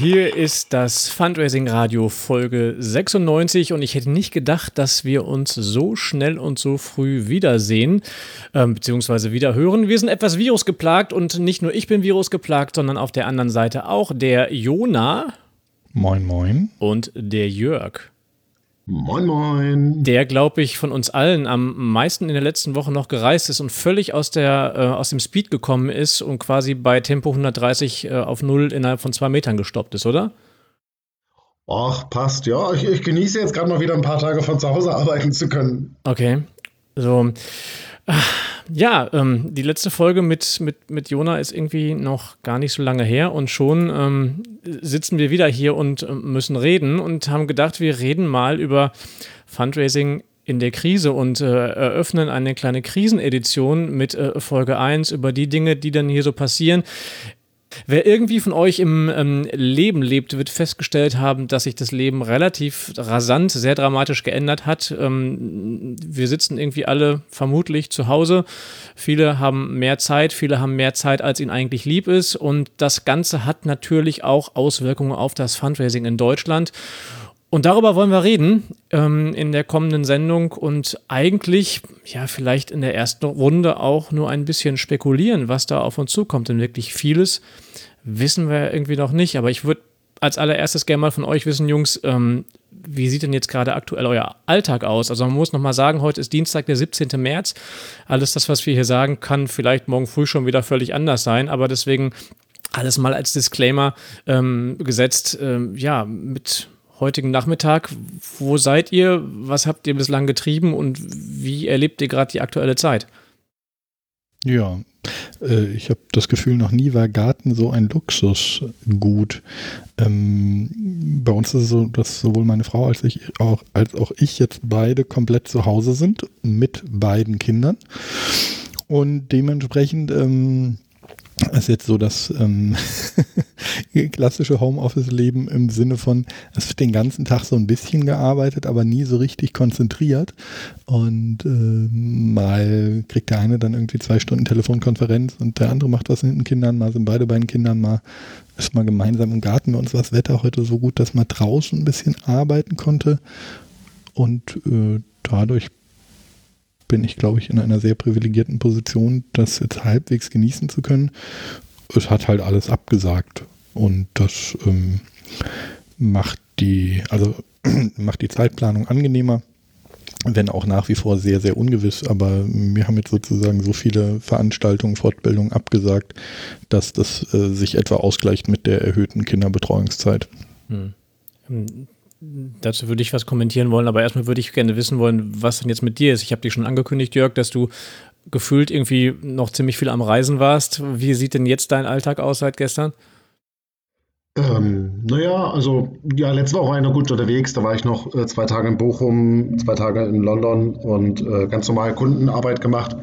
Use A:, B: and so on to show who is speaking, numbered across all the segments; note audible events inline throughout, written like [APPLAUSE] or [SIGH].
A: hier ist das Fundraising Radio Folge 96 und ich hätte nicht gedacht, dass wir uns so schnell und so früh wiedersehen, äh, beziehungsweise wieder hören. Wir sind etwas virusgeplagt und nicht nur ich bin virusgeplagt, sondern auf der anderen Seite auch der Jona.
B: Moin, moin.
A: Und der Jörg.
C: Moin, moin.
A: Der, glaube ich, von uns allen am meisten in der letzten Woche noch gereist ist und völlig aus, der, äh, aus dem Speed gekommen ist und quasi bei Tempo 130 äh, auf Null innerhalb von zwei Metern gestoppt ist, oder?
C: Ach, passt, ja. Ich, ich genieße jetzt gerade mal wieder ein paar Tage von zu Hause arbeiten zu können.
A: Okay. So. Ja, ähm, die letzte Folge mit, mit, mit Jona ist irgendwie noch gar nicht so lange her und schon ähm, sitzen wir wieder hier und äh, müssen reden und haben gedacht, wir reden mal über Fundraising in der Krise und äh, eröffnen eine kleine Krisenedition mit äh, Folge 1 über die Dinge, die dann hier so passieren. Wer irgendwie von euch im ähm, Leben lebt, wird festgestellt haben, dass sich das Leben relativ rasant, sehr dramatisch geändert hat. Ähm, wir sitzen irgendwie alle vermutlich zu Hause. Viele haben mehr Zeit, viele haben mehr Zeit, als ihnen eigentlich lieb ist. Und das Ganze hat natürlich auch Auswirkungen auf das Fundraising in Deutschland. Und darüber wollen wir reden ähm, in der kommenden Sendung und eigentlich, ja, vielleicht in der ersten Runde auch nur ein bisschen spekulieren, was da auf uns zukommt. Denn wirklich vieles wissen wir irgendwie noch nicht. Aber ich würde als allererstes gerne mal von euch wissen, Jungs, ähm, wie sieht denn jetzt gerade aktuell euer Alltag aus? Also man muss nochmal sagen, heute ist Dienstag, der 17. März. Alles das, was wir hier sagen, kann vielleicht morgen früh schon wieder völlig anders sein. Aber deswegen alles mal als Disclaimer ähm, gesetzt, ähm, ja, mit heutigen Nachmittag. Wo seid ihr? Was habt ihr bislang getrieben und wie erlebt ihr gerade die aktuelle Zeit?
B: Ja, äh, ich habe das Gefühl, noch nie war Garten so ein Luxusgut. Ähm, bei uns ist es so, dass sowohl meine Frau als, ich auch, als auch ich jetzt beide komplett zu Hause sind mit beiden Kindern. Und dementsprechend ähm, ist jetzt so das ähm, [LAUGHS] klassische Homeoffice-Leben im Sinne von, es wird den ganzen Tag so ein bisschen gearbeitet, aber nie so richtig konzentriert. Und äh, mal kriegt der eine dann irgendwie zwei Stunden Telefonkonferenz und der andere macht was mit den Kindern, mal sind beide bei den Kindern, mal ist mal gemeinsam im Garten. Bei uns war das Wetter heute so gut, dass man draußen ein bisschen arbeiten konnte. Und äh, dadurch bin ich, glaube ich, in einer sehr privilegierten Position, das jetzt halbwegs genießen zu können. Es hat halt alles abgesagt und das ähm, macht die, also [CLEARS THROAT] macht die Zeitplanung angenehmer wenn auch nach wie vor sehr, sehr ungewiss. Aber wir haben jetzt sozusagen so viele Veranstaltungen, Fortbildungen abgesagt, dass das äh, sich etwa ausgleicht mit der erhöhten Kinderbetreuungszeit. Hm.
A: Dazu würde ich was kommentieren wollen, aber erstmal würde ich gerne wissen wollen, was denn jetzt mit dir ist. Ich habe dich schon angekündigt, Jörg, dass du gefühlt irgendwie noch ziemlich viel am Reisen warst. Wie sieht denn jetzt dein Alltag aus seit gestern?
C: Ähm, naja, also ja, letzte Woche war ich noch gut unterwegs. Da war ich noch äh, zwei Tage in Bochum, zwei Tage in London und äh, ganz normal Kundenarbeit gemacht.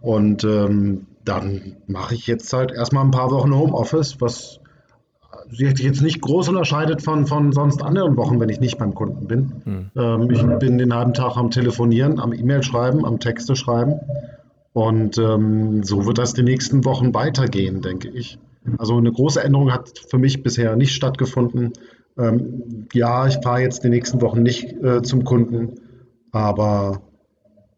C: Und ähm, dann mache ich jetzt halt erstmal ein paar Wochen Homeoffice, was sich jetzt nicht groß unterscheidet von, von sonst anderen Wochen, wenn ich nicht beim Kunden bin. Hm. Ähm, ich bin den halben Tag am Telefonieren, am E-Mail schreiben, am Texte schreiben. Und ähm, so wird das die nächsten Wochen weitergehen, denke ich. Also eine große Änderung hat für mich bisher nicht stattgefunden. Ähm, ja, ich fahre jetzt die nächsten Wochen nicht äh, zum Kunden, aber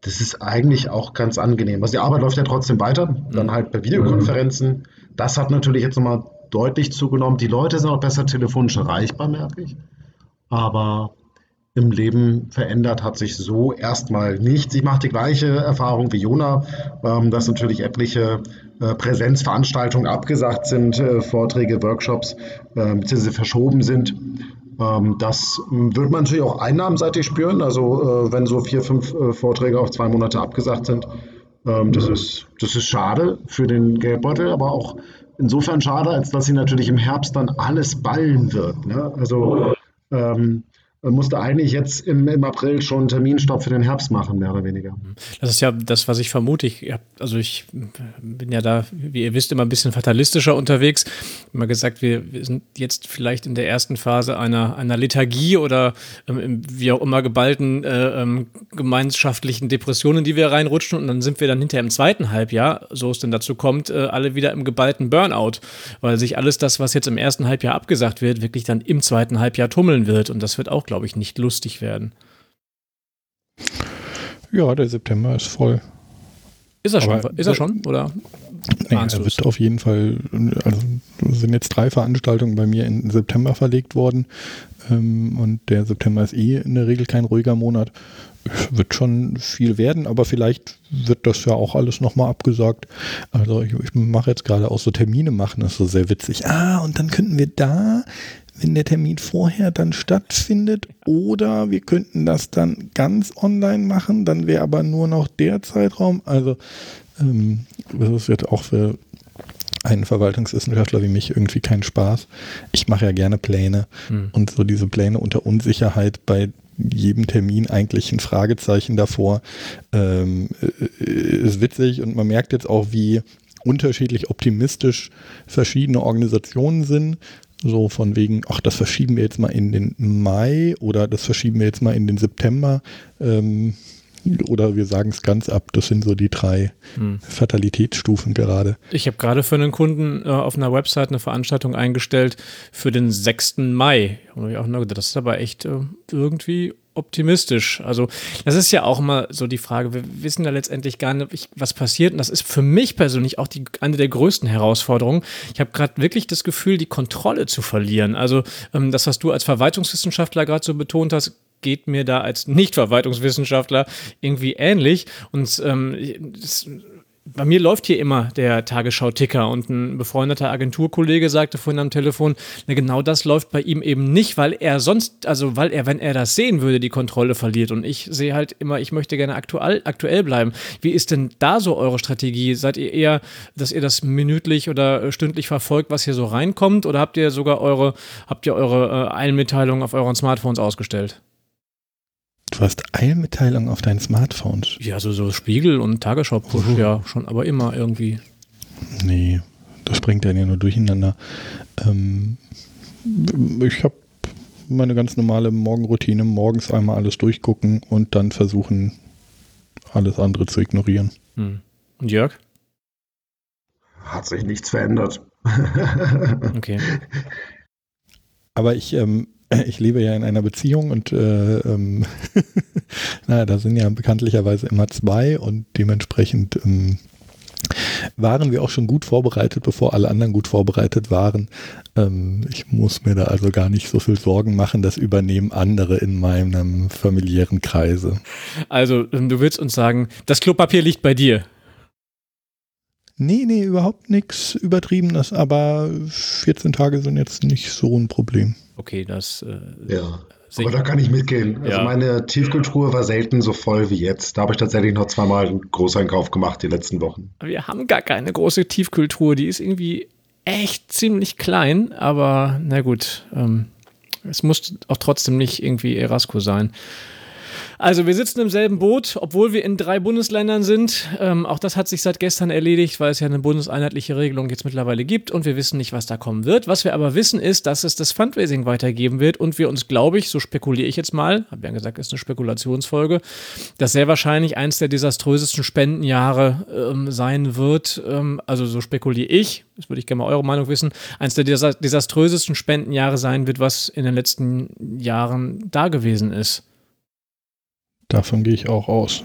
C: das ist eigentlich auch ganz angenehm. Also die Arbeit läuft ja trotzdem weiter, dann halt per Videokonferenzen. Das hat natürlich jetzt nochmal deutlich zugenommen. Die Leute sind auch besser telefonisch erreichbar, merke ich. Aber im Leben verändert hat sich so erstmal nichts. Ich mache die gleiche Erfahrung wie Jona, ähm, dass natürlich etliche äh, Präsenzveranstaltungen abgesagt sind, äh, Vorträge, Workshops äh, beziehungsweise verschoben sind. Ähm, das wird man natürlich auch einnahmenseitig spüren. Also wenn so vier, fünf Vorträge auf zwei Monate abgesagt sind, ähm, das, ist, das ist schade für den Geldbeutel, aber auch insofern schade, als dass sie natürlich im Herbst dann alles ballen wird. Ne? Also ähm, musste eigentlich jetzt im, im April schon einen Terminstopp für den Herbst machen, mehr oder weniger.
A: Das ist ja das, was ich vermute. Ich, also ich bin ja da, wie ihr wisst, immer ein bisschen fatalistischer unterwegs. Immer gesagt, wir, wir sind jetzt vielleicht in der ersten Phase einer, einer Lethargie oder ähm, wie auch immer geballten äh, ähm, gemeinschaftlichen Depressionen, die wir reinrutschen und dann sind wir dann hinterher im zweiten Halbjahr, so es denn dazu kommt, äh, alle wieder im geballten Burnout, weil sich alles das, was jetzt im ersten Halbjahr abgesagt wird, wirklich dann im zweiten Halbjahr tummeln wird und das wird auch glaube ich, nicht lustig werden.
B: Ja, der September ist voll.
A: Ist er schon? ist er schon? Oder?
B: Nee, er wird auf jeden Fall, also sind jetzt drei Veranstaltungen bei mir in September verlegt worden. Ähm, und der September ist eh in der Regel kein ruhiger Monat. Wird schon viel werden, aber vielleicht wird das ja auch alles nochmal abgesagt. Also ich, ich mache jetzt gerade auch so Termine machen, das ist so sehr witzig. Ah, und dann könnten wir da wenn der Termin vorher dann stattfindet. Oder wir könnten das dann ganz online machen, dann wäre aber nur noch der Zeitraum. Also ähm, das ist jetzt auch für einen Verwaltungswissenschaftler wie mich irgendwie kein Spaß. Ich mache ja gerne Pläne hm. und so diese Pläne unter Unsicherheit bei jedem Termin eigentlich ein Fragezeichen davor ähm, äh, ist witzig und man merkt jetzt auch, wie unterschiedlich optimistisch verschiedene Organisationen sind. So von wegen, ach, das verschieben wir jetzt mal in den Mai oder das verschieben wir jetzt mal in den September. Ähm, oder wir sagen es ganz ab. Das sind so die drei hm. Fatalitätsstufen gerade.
A: Ich habe gerade für einen Kunden äh, auf einer Website eine Veranstaltung eingestellt für den 6. Mai. Und ich auch nur gedacht, das ist aber echt äh, irgendwie optimistisch. Also das ist ja auch immer so die Frage. Wir wissen ja letztendlich gar nicht, was passiert. Und das ist für mich persönlich auch die, eine der größten Herausforderungen. Ich habe gerade wirklich das Gefühl, die Kontrolle zu verlieren. Also ähm, das, was du als Verwaltungswissenschaftler gerade so betont hast, geht mir da als Nicht-Verwaltungswissenschaftler irgendwie ähnlich. Und ähm, das, bei mir läuft hier immer der Tagesschau-Ticker und ein befreundeter Agenturkollege sagte vorhin am Telefon, na genau das läuft bei ihm eben nicht, weil er sonst, also weil er, wenn er das sehen würde, die Kontrolle verliert. Und ich sehe halt immer, ich möchte gerne aktuell, aktuell bleiben. Wie ist denn da so eure Strategie? Seid ihr eher, dass ihr das minütlich oder stündlich verfolgt, was hier so reinkommt? Oder habt ihr sogar eure, habt ihr eure äh, Einmitteilungen auf euren Smartphones ausgestellt?
B: Du hast Eilmitteilungen auf deinen Smartphones.
A: Ja, so, so Spiegel und Tagesschau-Push, oh. ja, schon, aber immer irgendwie.
B: Nee, das bringt ja nur durcheinander. Ähm, ich habe meine ganz normale Morgenroutine, morgens einmal alles durchgucken und dann versuchen, alles andere zu ignorieren. Hm.
A: Und Jörg?
C: Hat sich nichts verändert. [LAUGHS]
A: okay.
B: Aber ich ähm, [LAUGHS] ich lebe ja in einer Beziehung und äh, ähm, [LAUGHS] naja, da sind ja bekanntlicherweise immer zwei und dementsprechend ähm, waren wir auch schon gut vorbereitet, bevor alle anderen gut vorbereitet waren. Ähm, ich muss mir da also gar nicht so viel Sorgen machen, das übernehmen andere in meinem familiären Kreise.
A: Also, ähm, du willst uns sagen, das Klopapier liegt bei dir.
B: Nee, nee, überhaupt nichts Übertriebenes, aber 14 Tage sind jetzt nicht so ein Problem.
A: Okay, das.
C: Äh, ja. Aber da kann ich mitgehen. Also ja. meine Tiefkühltruhe war selten so voll wie jetzt. Da habe ich tatsächlich noch zweimal einen Großeinkauf gemacht die letzten Wochen.
A: Wir haben gar keine große Tiefkühltruhe. Die ist irgendwie echt ziemlich klein, aber na gut. Ähm, es muss auch trotzdem nicht irgendwie Erasco sein. Also wir sitzen im selben Boot, obwohl wir in drei Bundesländern sind. Ähm, auch das hat sich seit gestern erledigt, weil es ja eine bundeseinheitliche Regelung jetzt mittlerweile gibt und wir wissen nicht, was da kommen wird. Was wir aber wissen ist, dass es das Fundraising weitergeben wird und wir uns, glaube ich, so spekuliere ich jetzt mal, habe ja gesagt, ist eine Spekulationsfolge, dass sehr wahrscheinlich eins der desaströsesten Spendenjahre ähm, sein wird. Ähm, also so spekuliere ich, das würde ich gerne mal eure Meinung wissen, eins der desaströsesten Spendenjahre sein wird, was in den letzten Jahren da gewesen ist.
B: Davon gehe ich auch aus.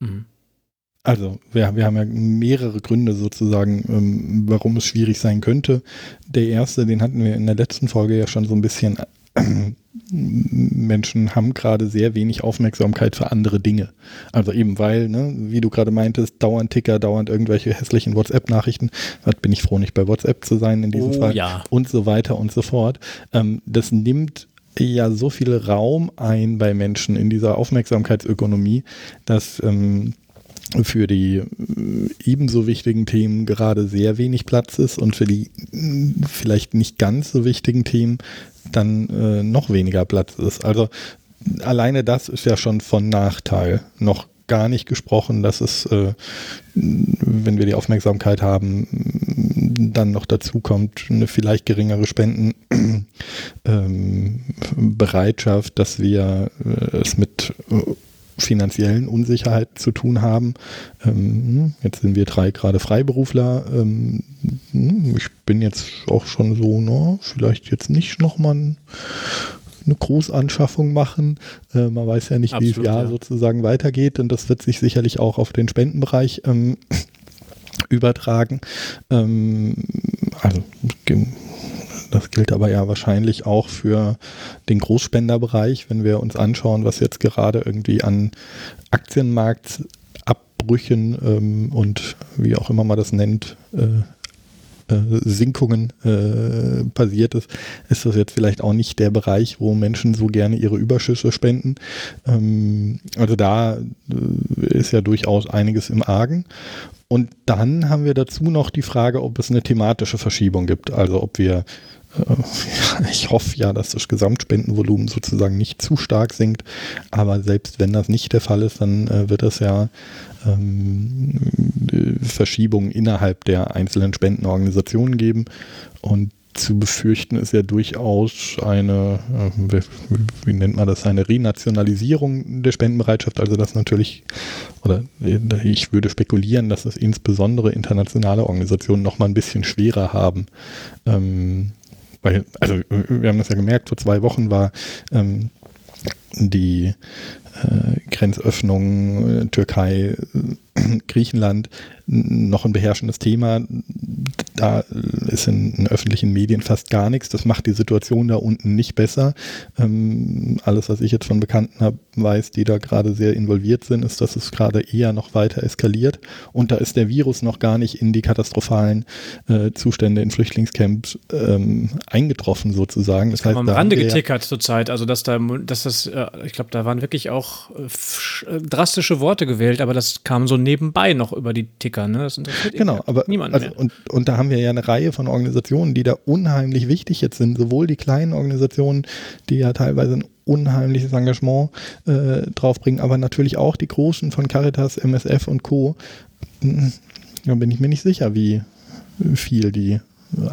B: Mhm. Also, wir, wir haben ja mehrere Gründe sozusagen, ähm, warum es schwierig sein könnte. Der erste, den hatten wir in der letzten Folge ja schon so ein bisschen. Äh, Menschen haben gerade sehr wenig Aufmerksamkeit für andere Dinge. Also eben weil, ne, wie du gerade meintest, dauernd Ticker, dauernd irgendwelche hässlichen WhatsApp-Nachrichten. Was bin ich froh, nicht bei WhatsApp zu sein in diesem oh, Fall.
A: Ja.
B: Und so weiter und so fort. Ähm, das nimmt ja so viel Raum ein bei Menschen in dieser Aufmerksamkeitsökonomie, dass ähm, für die ebenso wichtigen Themen gerade sehr wenig Platz ist und für die vielleicht nicht ganz so wichtigen Themen dann äh, noch weniger Platz ist. Also alleine das ist ja schon von Nachteil. Noch gar nicht gesprochen, dass es, äh, wenn wir die Aufmerksamkeit haben, dann noch dazu kommt, eine vielleicht geringere Spendenbereitschaft, [CLEARS THROAT] ähm, dass wir äh, es mit äh, finanziellen Unsicherheiten zu tun haben. Ähm, jetzt sind wir drei gerade Freiberufler. Ähm, ich bin jetzt auch schon so, ne, vielleicht jetzt nicht nochmal ein eine Großanschaffung machen. Äh, man weiß ja nicht, Absolut, wie das Jahr ja. sozusagen weitergeht und das wird sich sicherlich auch auf den Spendenbereich ähm, [COUGHS] übertragen. Ähm, also das gilt aber ja wahrscheinlich auch für den Großspenderbereich, wenn wir uns anschauen, was jetzt gerade irgendwie an Aktienmarktabbrüchen ähm, und wie auch immer man das nennt, äh, Sinkungen äh, passiert ist, ist das jetzt vielleicht auch nicht der Bereich, wo Menschen so gerne ihre Überschüsse spenden. Ähm, also da äh, ist ja durchaus einiges im Argen. Und dann haben wir dazu noch die Frage, ob es eine thematische Verschiebung gibt. Also ob wir äh, [LAUGHS] ich hoffe ja, dass das Gesamtspendenvolumen sozusagen nicht zu stark sinkt. Aber selbst wenn das nicht der Fall ist, dann äh, wird es ja ähm, Verschiebungen innerhalb der einzelnen Spendenorganisationen geben. Und zu befürchten ist ja durchaus eine, äh, wie nennt man das, eine Renationalisierung der Spendenbereitschaft. Also das natürlich, oder äh, ich würde spekulieren, dass es insbesondere internationale Organisationen noch mal ein bisschen schwerer haben. Ähm, weil, also wir haben das ja gemerkt, vor zwei Wochen war ähm, die äh, Grenzöffnung äh, Türkei, äh, [CLEARS THROAT] Griechenland noch ein beherrschendes Thema. Da ist in, in, öffentlichen Medien fast gar nichts. Das macht die Situation da unten nicht besser. Ähm, alles, was ich jetzt von Bekannten habe, weiß, die da gerade sehr involviert sind, ist, dass es gerade eher noch weiter eskaliert. Und da ist der Virus noch gar nicht in die katastrophalen äh, Zustände in Flüchtlingscamps ähm, eingetroffen, sozusagen.
A: Das, das heißt, am Rande getickert zurzeit. Also, dass da, dass das, äh, ich glaube, da waren wirklich auch äh, drastische Worte gewählt, aber das kam so nebenbei noch über die Ticker. Ne?
B: Genau, aber niemand also, Und, und da haben wir ja eine Reihe von Organisationen, die da unheimlich wichtig jetzt sind. Sowohl die kleinen Organisationen, die ja teilweise ein unheimliches Engagement äh, draufbringen, aber natürlich auch die großen von Caritas, MSF und Co. Hm, da bin ich mir nicht sicher, wie viel die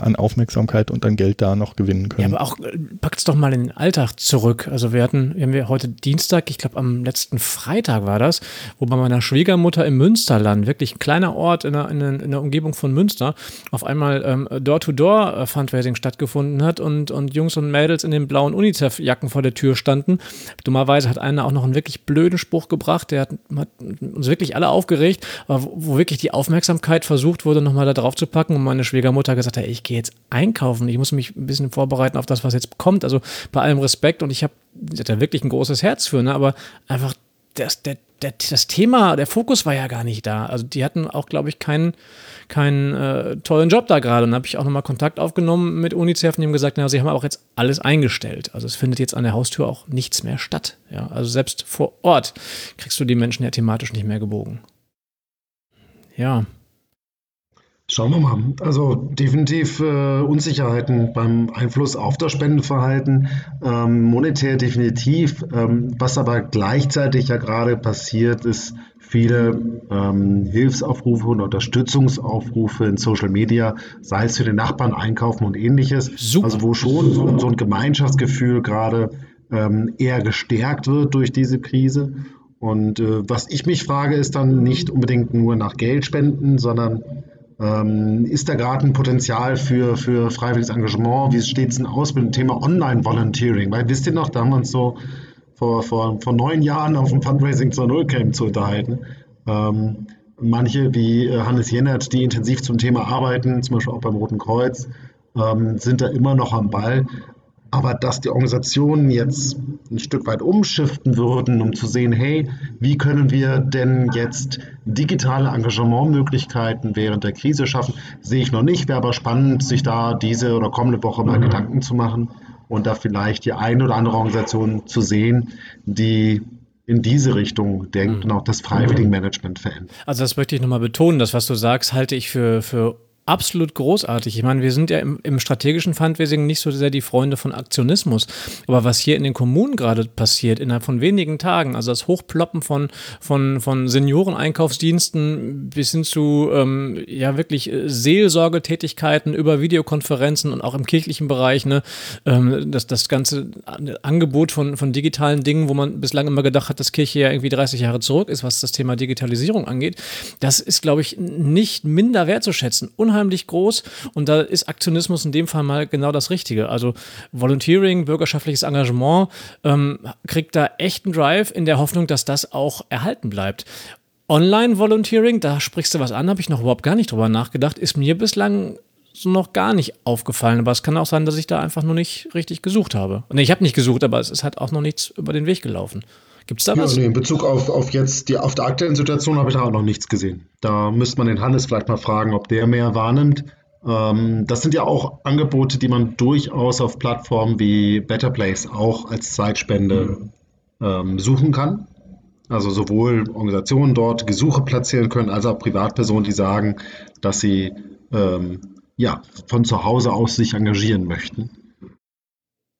B: an Aufmerksamkeit und an Geld da noch gewinnen können.
A: Ja, aber auch äh, packt es doch mal in den Alltag zurück. Also wir hatten, wir haben wir heute Dienstag, ich glaube am letzten Freitag war das, wo bei meiner Schwiegermutter im Münsterland, wirklich ein kleiner Ort in der, in der, in der Umgebung von Münster, auf einmal ähm, Door-to-Door-Fundraising stattgefunden hat und, und Jungs und Mädels in den blauen UNICEF-Jacken vor der Tür standen. Dummerweise hat einer auch noch einen wirklich blöden Spruch gebracht, der hat, hat uns wirklich alle aufgeregt, aber wo, wo wirklich die Aufmerksamkeit versucht wurde, nochmal da drauf zu packen und meine Schwiegermutter gesagt hat, ich gehe jetzt einkaufen, ich muss mich ein bisschen vorbereiten auf das, was jetzt kommt. Also bei allem Respekt und ich habe da wirklich ein großes Herz für, ne? aber einfach das, der, der, das Thema, der Fokus war ja gar nicht da. Also die hatten auch, glaube ich, keinen, keinen äh, tollen Job da gerade. Und habe ich auch nochmal Kontakt aufgenommen mit UNICEF und die haben gesagt, na, sie haben auch jetzt alles eingestellt. Also es findet jetzt an der Haustür auch nichts mehr statt. Ja? Also selbst vor Ort kriegst du die Menschen ja thematisch nicht mehr gebogen. Ja.
C: Schauen wir mal. Also definitiv äh, Unsicherheiten beim Einfluss auf das Spendenverhalten, ähm, monetär definitiv. Ähm, was aber gleichzeitig ja gerade passiert, ist viele ähm, Hilfsaufrufe und Unterstützungsaufrufe in Social Media, sei es für den Nachbarn einkaufen und ähnliches. Super. Also wo schon so, so ein Gemeinschaftsgefühl gerade ähm, eher gestärkt wird durch diese Krise. Und äh, was ich mich frage, ist dann nicht unbedingt nur nach Geld spenden, sondern ähm, ist da gerade ein Potenzial für, für freiwilliges Engagement? Wie steht es denn aus mit dem Thema Online-Volunteering? Weil wisst ihr noch, da haben wir uns so vor, vor, vor neun Jahren auf dem Fundraising zur Nullcamp zu unterhalten. Ähm, manche wie äh, Hannes Jennert, die intensiv zum Thema arbeiten, zum Beispiel auch beim Roten Kreuz, ähm, sind da immer noch am Ball. Aber dass die Organisationen jetzt ein Stück weit umschiften würden, um zu sehen, hey, wie können wir denn jetzt digitale Engagementmöglichkeiten während der Krise schaffen, sehe ich noch nicht. Wäre aber spannend, sich da diese oder kommende Woche mal mhm. Gedanken zu machen und da vielleicht die eine oder andere Organisation zu sehen, die in diese Richtung denkt mhm. und auch das Freiwilligenmanagement verändert.
A: Also das möchte ich nochmal betonen, das, was du sagst, halte ich für, für absolut großartig. Ich meine, wir sind ja im, im, strategischen Fundraising nicht so sehr die Freunde von Aktionismus. Aber was hier in den Kommunen gerade passiert, innerhalb von wenigen Tagen, also das Hochploppen von, von, von Senioreneinkaufsdiensten bis hin zu ähm, ja wirklich äh, Seelsorgetätigkeiten über Videokonferenzen und auch im kirchlichen Bereich, ne, ähm, das, das ganze Angebot von, von digitalen Dingen, wo man bislang immer gedacht hat, dass Kirche ja irgendwie 30 Jahre zurück ist, was das Thema Digitalisierung angeht, das ist, glaube ich, nicht minder wertzuschätzen. Unheimlich unheimlich groß und da ist Aktionismus in dem Fall mal genau das Richtige. Also Volunteering, bürgerschaftliches Engagement ähm, kriegt da echten Drive in der Hoffnung, dass das auch erhalten bleibt. Online-Volunteering, da sprichst du was an, habe ich noch überhaupt gar nicht drüber nachgedacht, ist mir bislang so noch gar nicht aufgefallen. Aber es kann auch sein, dass ich da einfach noch nicht richtig gesucht habe. Nee, ich habe nicht gesucht, aber es ist halt auch noch nichts über den Weg gelaufen. Gibt es da was?
C: nee, in Bezug auf, auf jetzt die auf der aktuellen Situation habe ich da auch noch nichts gesehen. Da müsste man den Hannes vielleicht mal fragen, ob der mehr wahrnimmt. Ähm, das sind ja auch Angebote, die man durchaus auf Plattformen wie Better Place auch als Zeitspende mhm. ähm, suchen kann. Also sowohl Organisationen dort Gesuche platzieren können, als auch Privatpersonen, die sagen, dass sie ähm, ja, von zu Hause aus sich engagieren möchten.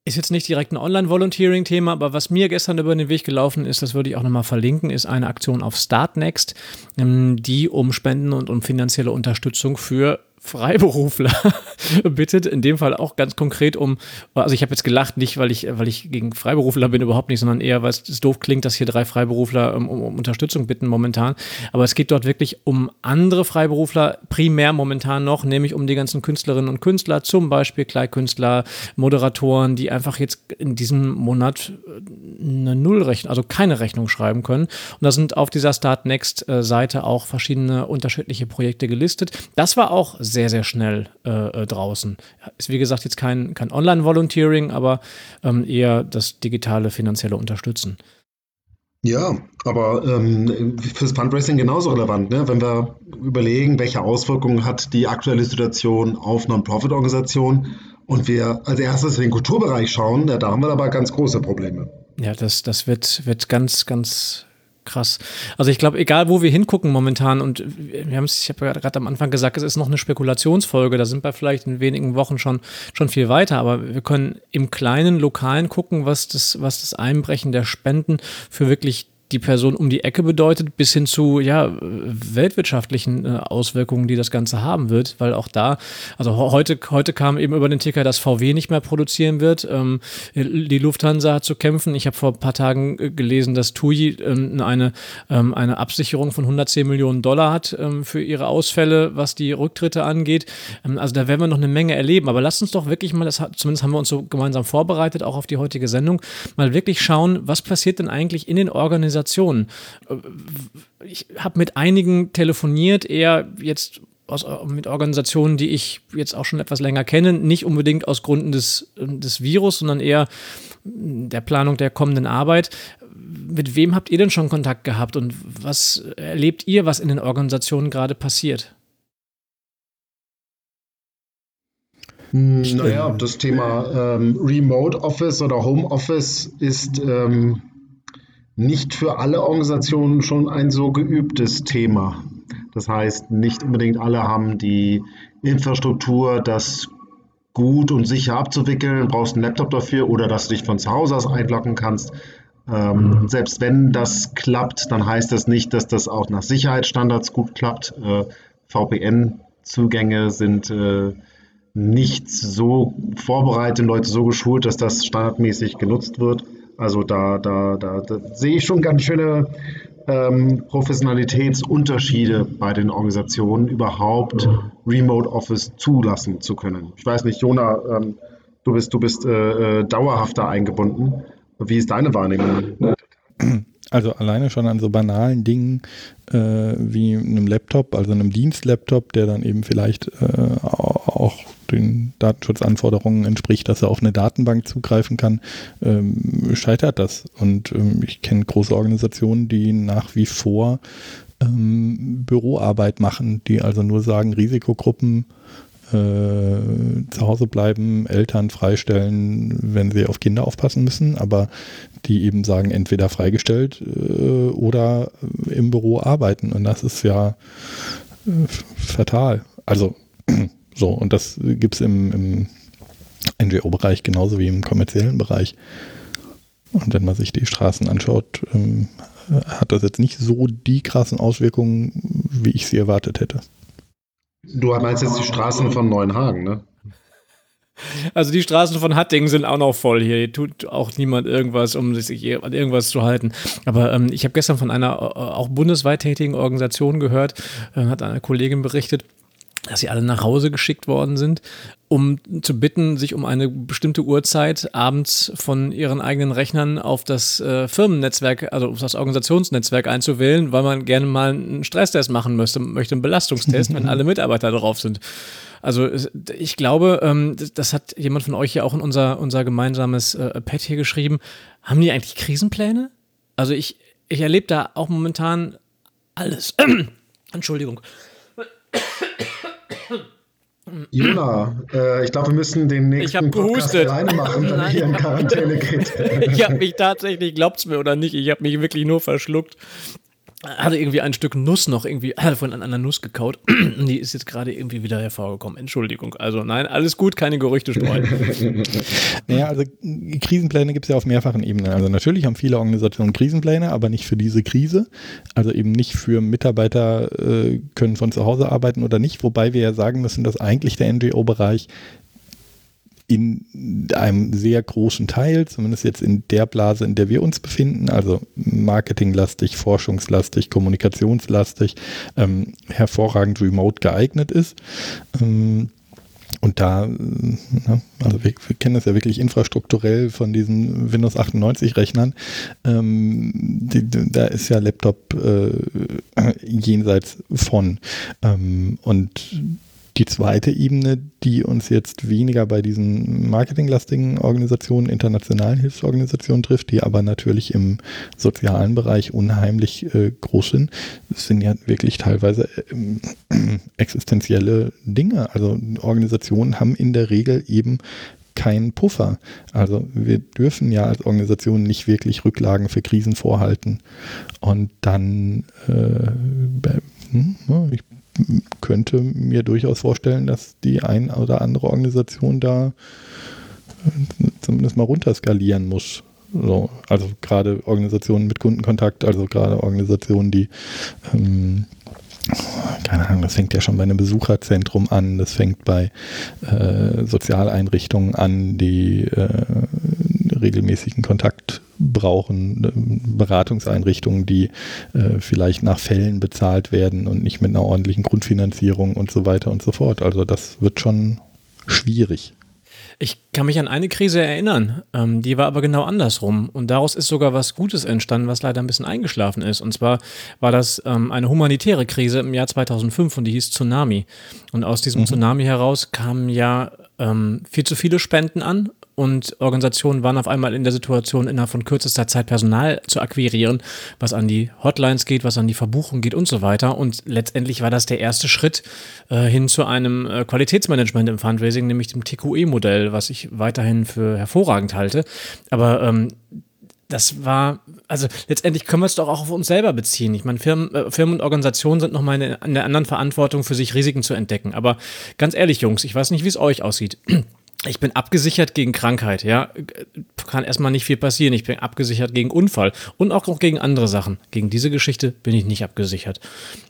A: Ist jetzt nicht direkt ein Online-Volunteering-Thema, aber was mir gestern über den Weg gelaufen ist, das würde ich auch nochmal verlinken, ist eine Aktion auf Startnext, ähm, die um Spenden und um finanzielle Unterstützung für Freiberufler [LAUGHS] bittet, in dem Fall auch ganz konkret um, also ich habe jetzt gelacht, nicht weil ich, weil ich gegen Freiberufler bin, überhaupt nicht, sondern eher, weil es doof klingt, dass hier drei Freiberufler um, um, Unterstützung bitten momentan. Aber es geht dort wirklich um andere Freiberufler, primär momentan noch, nämlich um die ganzen Künstlerinnen und Künstler, zum Beispiel Kleinkünstler, Moderatoren, die einfach jetzt in diesem Monat eine Nullrechnung, also keine Rechnung schreiben können. Und da sind auf dieser Start Next Seite auch verschiedene unterschiedliche Projekte gelistet. Das war auch sehr, sehr schnell äh, äh, draußen. Ist wie gesagt jetzt kein, kein Online-Volunteering, aber ähm, eher das digitale finanzielle Unterstützen.
C: Ja, aber ähm, fürs Fundraising genauso relevant, ne? wenn wir überlegen, welche Auswirkungen hat die aktuelle Situation auf Non-Profit-Organisationen und wir als erstes in den Kulturbereich schauen, ja, da haben wir aber ganz große Probleme.
A: Ja, das, das wird, wird ganz, ganz krass. Also ich glaube, egal wo wir hingucken momentan und wir haben es, ich habe gerade am Anfang gesagt, es ist noch eine Spekulationsfolge, da sind wir vielleicht in wenigen Wochen schon, schon viel weiter, aber wir können im kleinen Lokalen gucken, was das, was das Einbrechen der Spenden für wirklich die Person um die Ecke bedeutet, bis hin zu ja, weltwirtschaftlichen äh, Auswirkungen, die das Ganze haben wird, weil auch da, also heute, heute kam eben über den Ticker, dass VW nicht mehr produzieren wird. Ähm, die Lufthansa hat zu kämpfen. Ich habe vor ein paar Tagen äh, gelesen, dass TUI ähm, eine, ähm, eine Absicherung von 110 Millionen Dollar hat ähm, für ihre Ausfälle, was die Rücktritte angeht. Ähm, also da werden wir noch eine Menge erleben. Aber lasst uns doch wirklich mal, das zumindest haben wir uns so gemeinsam vorbereitet, auch auf die heutige Sendung, mal wirklich schauen, was passiert denn eigentlich in den Organisationen, Organisationen. Äh, ich habe mit einigen telefoniert, eher jetzt aus, mit Organisationen, die ich jetzt auch schon etwas länger kenne, nicht unbedingt aus Gründen des, des Virus, sondern eher der Planung der kommenden Arbeit. Mit wem habt ihr denn schon Kontakt gehabt und was erlebt ihr, was in den Organisationen gerade passiert?
C: Hm, naja, das Thema ähm, Remote Office oder Home Office ist ähm, nicht für alle Organisationen schon ein so geübtes Thema. Das heißt, nicht unbedingt alle haben die Infrastruktur, das gut und sicher abzuwickeln. Du brauchst einen Laptop dafür oder dass du dich von zu Hause aus einloggen kannst. Ähm, selbst wenn das klappt, dann heißt das nicht, dass das auch nach Sicherheitsstandards gut klappt. Äh, VPN-Zugänge sind äh, nicht so vorbereitet, Leute so geschult, dass das standardmäßig genutzt wird. Also da, da, da, da sehe ich schon ganz schöne ähm, Professionalitätsunterschiede bei den Organisationen, überhaupt Remote Office zulassen zu können. Ich weiß nicht, Jona, ähm, du bist, du bist äh, äh dauerhafter eingebunden. Wie ist deine Wahrnehmung?
B: Also alleine schon an so banalen Dingen äh, wie einem Laptop, also einem Dienstlaptop, der dann eben vielleicht äh, auch den Datenschutzanforderungen entspricht, dass er auf eine Datenbank zugreifen kann, ähm, scheitert das. Und ähm, ich kenne große Organisationen, die nach wie vor ähm, Büroarbeit machen, die also nur sagen, Risikogruppen äh, zu Hause bleiben, Eltern freistellen, wenn sie auf Kinder aufpassen müssen, aber die eben sagen, entweder freigestellt äh, oder im Büro arbeiten. Und das ist ja äh, fatal. Also [CLEARS THROAT] so, und das gibt es im, im NGO-Bereich genauso wie im kommerziellen Bereich. Und wenn man sich die Straßen anschaut, ähm, hat das jetzt nicht so die krassen Auswirkungen, wie ich sie erwartet hätte.
C: Du meinst jetzt die Straßen von Neuenhagen, ne?
A: Also die Straßen von Hattingen sind auch noch voll hier. Hier tut auch niemand irgendwas, um sich an irgendwas zu halten. Aber ähm, ich habe gestern von einer äh, auch bundesweit tätigen Organisation gehört, äh, hat eine Kollegin berichtet, dass sie alle nach Hause geschickt worden sind, um zu bitten, sich um eine bestimmte Uhrzeit abends von ihren eigenen Rechnern auf das äh, Firmennetzwerk, also auf das Organisationsnetzwerk einzuwählen, weil man gerne mal einen Stresstest machen möchte, möchte einen Belastungstest, wenn alle [LAUGHS] Mitarbeiter drauf sind. Also ich glaube, ähm, das hat jemand von euch ja auch in unser, unser gemeinsames äh, Pad hier geschrieben. Haben die eigentlich Krisenpläne? Also ich, ich erlebe da auch momentan alles. [CLEARS THROAT] Entschuldigung.
C: Jona, äh, ich glaube, wir müssen den nächsten
A: Podcast alleine
C: machen, wenn hier in Quarantäne geht. [LAUGHS]
A: ich habe mich tatsächlich, glaubt's mir oder nicht, ich habe mich wirklich nur verschluckt hatte irgendwie ein Stück Nuss noch irgendwie äh, von einer Nuss gekaut. [CLEARS THROAT] Die ist jetzt gerade irgendwie wieder hervorgekommen. Entschuldigung. Also nein, alles gut, keine Gerüchte streuen. [LAUGHS]
B: naja, also Krisenpläne gibt es ja auf mehrfachen Ebenen. Also natürlich haben viele Organisationen Krisenpläne, aber nicht für diese Krise. Also eben nicht für Mitarbeiter äh, können von zu Hause arbeiten oder nicht. Wobei wir ja sagen müssen, dass eigentlich der NGO-Bereich in einem sehr großen Teil, zumindest jetzt in der Blase, in der wir uns befinden, also marketinglastig, forschungslastig, kommunikationslastig, ähm, hervorragend remote geeignet ist. Ähm, und da, ne, also wir, wir, kennen das ja wirklich infrastrukturell von diesen Windows 98 Rechnern. Ähm, die, da ist ja Laptop äh, jenseits von. Ähm, und die zweite Ebene, die uns jetzt weniger bei diesen marketinglastigen Organisationen, internationalen Hilfsorganisationen trifft, die aber natürlich im sozialen Bereich unheimlich äh, groß sind, sind ja wirklich teilweise äh, [CLEARS THROAT] existenzielle Dinge. Also Organisationen haben in der Regel eben keinen Puffer. Also wir dürfen ja als Organisation nicht wirklich Rücklagen für Krisen vorhalten. Und dann, äh, hm, ich könnte mir durchaus vorstellen, dass die ein oder andere Organisation da äh, zumindest mal runterskalieren muss. So, also gerade Organisationen mit Kundenkontakt, also gerade Organisationen, die ähm, keine Ahnung, das fängt ja schon bei einem Besucherzentrum an, das fängt bei äh, Sozialeinrichtungen an, die äh, regelmäßigen Kontakt brauchen, äh, Beratungseinrichtungen, die äh, vielleicht nach Fällen bezahlt werden und nicht mit einer ordentlichen Grundfinanzierung und so weiter und so fort. Also das wird schon schwierig.
A: Ich kann mich an eine Krise erinnern, ähm, die war aber genau andersrum. Und daraus ist sogar was Gutes entstanden, was leider ein bisschen eingeschlafen ist. Und zwar war das ähm, eine humanitäre Krise im Jahr 2005 und die hieß Tsunami. Und aus diesem mhm. Tsunami heraus kamen ja ähm, viel zu viele Spenden an und Organisationen waren auf einmal in der Situation, innerhalb von kürzester Zeit Personal zu akquirieren, was an die Hotlines geht, was an die Verbuchung geht und so weiter. Und letztendlich war das der erste Schritt äh, hin zu einem äh, Qualitätsmanagement im Fundraising, nämlich dem TQE-Modell, was ich weiterhin für hervorragend halte. Aber ähm, das war, also letztendlich können wir es doch auch auf uns selber beziehen. Ich meine, Firmen, äh, Firmen und Organisationen sind nochmal in, in der anderen Verantwortung, für sich Risiken zu entdecken. Aber ganz ehrlich, Jungs, ich weiß nicht, wie es euch aussieht ich bin abgesichert gegen Krankheit, ja. Kann erstmal nicht viel passieren. Ich bin abgesichert gegen Unfall und auch noch gegen andere Sachen. Gegen diese Geschichte bin ich nicht abgesichert.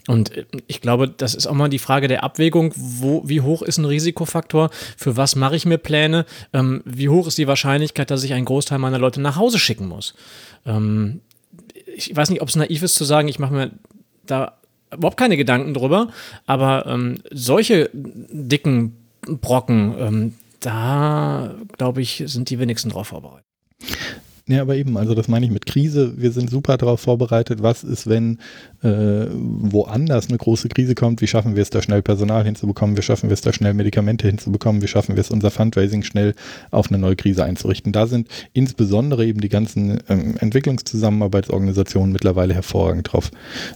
A: Und äh, ich glaube, das ist auch mal die Frage der Abwägung, wo, wie hoch ist ein Risikofaktor? Für was mache ich mir Pläne? Ähm, wie hoch ist die Wahrscheinlichkeit, dass ich einen Großteil meiner Leute nach Hause schicken muss? Ähm, ich weiß nicht, ob es naiv ist zu sagen, ich mache mir da überhaupt keine Gedanken drüber, aber ähm, solche dicken Brocken, ähm, da, glaube ich, sind die wenigsten drauf vorbereitet.
B: Ja, aber eben, also das meine ich mit Krise. Wir sind super darauf vorbereitet. Was ist, wenn äh, woanders eine große Krise kommt? Wie schaffen wir es da schnell Personal hinzubekommen? Wie schaffen wir es da schnell Medikamente hinzubekommen? Wie schaffen wir es unser Fundraising schnell auf eine neue Krise einzurichten? Da sind insbesondere eben die ganzen ähm, Entwicklungszusammenarbeitsorganisationen mittlerweile hervorragend darauf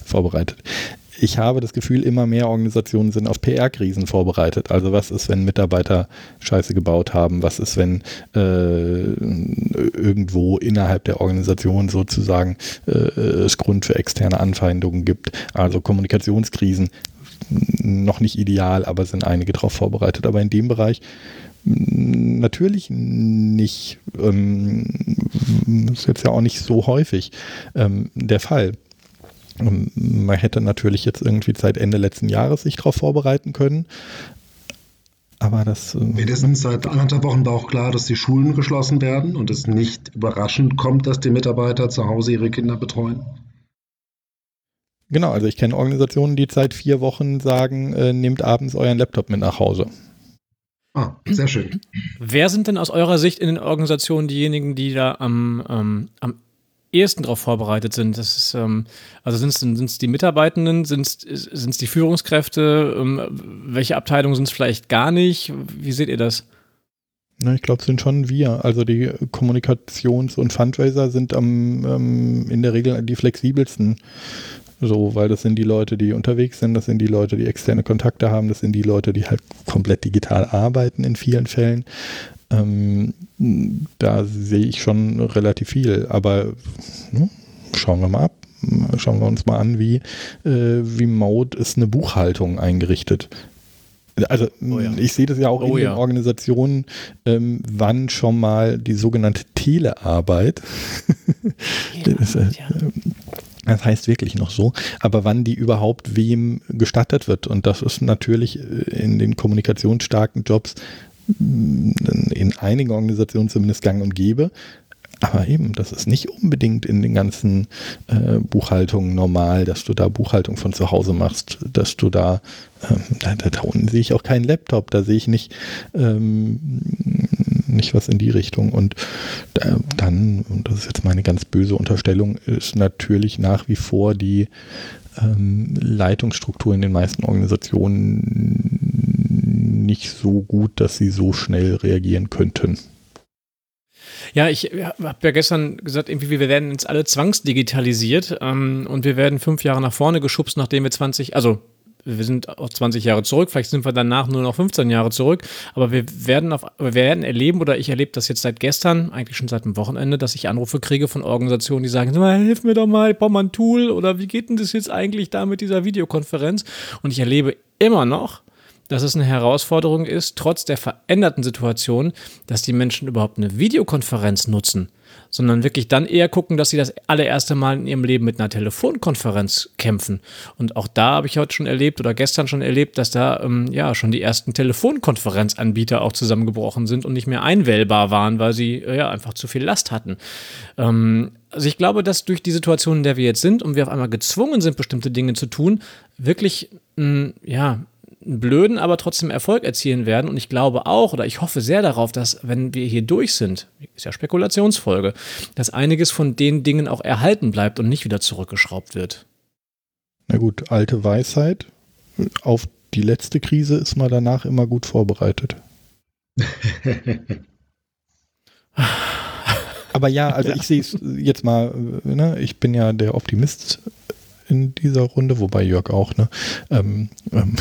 B: vorbereitet ich habe das Gefühl, immer mehr Organisationen sind auf PR-Krisen vorbereitet. Also was ist, wenn Mitarbeiter Scheiße gebaut haben? Was ist, wenn äh, irgendwo innerhalb der Organisation sozusagen äh, es Grund für externe Anfeindungen gibt? Also Kommunikationskrisen noch nicht ideal, aber sind einige darauf vorbereitet. Aber in dem Bereich Natürlich nicht. Ähm, ist jetzt ja auch nicht so häufig ähm, der Fall. Ähm, man hätte natürlich jetzt irgendwie seit Ende letzten Jahres sich darauf vorbereiten können. Aber das.
C: Ähm, Wenigstens seit anderthalb Wochen war auch klar, dass die Schulen geschlossen werden und es nicht überraschend kommt, dass die Mitarbeiter zu Hause ihre Kinder betreuen.
B: Genau, also ich kenne Organisationen, die seit vier Wochen sagen, äh, nehmt abends euren Laptop mit nach Hause.
C: Ah, sehr schön.
A: Wer sind denn aus eurer Sicht in den Organisationen diejenigen, die da am, ähm, am ehesten darauf vorbereitet sind? Das ist, ähm, also sind es die Mitarbeitenden, sind es die Führungskräfte? Ähm, welche Abteilungen sind es vielleicht gar nicht? Wie seht ihr das?
B: Na, ich glaube, es sind schon wir. Also die Kommunikations- und Fundraiser sind am, ähm, in der Regel die flexibelsten. So, weil das sind die Leute, die unterwegs sind, das sind die Leute, die externe Kontakte haben, das sind die Leute, die halt komplett digital arbeiten in vielen Fällen. Ähm, da sehe ich schon relativ viel, aber ne, schauen wir mal ab. Schauen wir uns mal an, wie, äh, wie Mode ist eine Buchhaltung eingerichtet. Also oh ja. ich sehe das ja auch oh in ja. den Organisationen, ähm, wann schon mal die sogenannte Telearbeit, [LAUGHS] ja, das, äh, das heißt wirklich noch so, aber wann die überhaupt wem gestattet wird. Und das ist natürlich in den kommunikationsstarken Jobs in einigen Organisationen zumindest gang und gäbe. Aber eben, das ist nicht unbedingt in den ganzen äh, Buchhaltungen normal, dass du da Buchhaltung von zu Hause machst, dass du da, ähm, da, da, unten sehe ich auch keinen Laptop, da sehe ich nicht, ähm, nicht was in die Richtung. Und äh, dann, und das ist jetzt meine ganz böse Unterstellung, ist natürlich nach wie vor die ähm, Leitungsstruktur in den meisten Organisationen nicht so gut, dass sie so schnell reagieren könnten.
A: Ja, ich habe ja gestern gesagt, irgendwie, wir werden jetzt alle zwangsdigitalisiert ähm, und wir werden fünf Jahre nach vorne geschubst, nachdem wir 20, also wir sind auch 20 Jahre zurück, vielleicht sind wir danach nur noch 15 Jahre zurück, aber wir werden auf, wir werden erleben oder ich erlebe das jetzt seit gestern, eigentlich schon seit dem Wochenende, dass ich Anrufe kriege von Organisationen, die sagen, hilf mir doch mal, ich brauche mal ein Tool oder wie geht denn das jetzt eigentlich da mit dieser Videokonferenz? Und ich erlebe immer noch, dass es eine Herausforderung ist, trotz der veränderten Situation, dass die Menschen überhaupt eine Videokonferenz nutzen sondern wirklich dann eher gucken, dass sie das allererste Mal in ihrem Leben mit einer Telefonkonferenz kämpfen. Und auch da habe ich heute schon erlebt oder gestern schon erlebt, dass da ähm, ja schon die ersten Telefonkonferenzanbieter auch zusammengebrochen sind und nicht mehr einwählbar waren, weil sie äh, ja einfach zu viel Last hatten. Ähm, also ich glaube, dass durch die Situation, in der wir jetzt sind und wir auf einmal gezwungen sind, bestimmte Dinge zu tun, wirklich mh, ja einen blöden, aber trotzdem Erfolg erzielen werden. Und ich glaube auch, oder ich hoffe sehr darauf, dass, wenn wir hier durch sind, ist ja Spekulationsfolge, dass einiges von den Dingen auch erhalten bleibt und nicht wieder zurückgeschraubt wird.
B: Na gut, alte Weisheit. Auf die letzte Krise ist man danach immer gut vorbereitet. [LAUGHS] Aber ja, also ich sehe es jetzt mal, ne, ich bin ja der Optimist in dieser Runde, wobei Jörg auch, ne? Ähm, ähm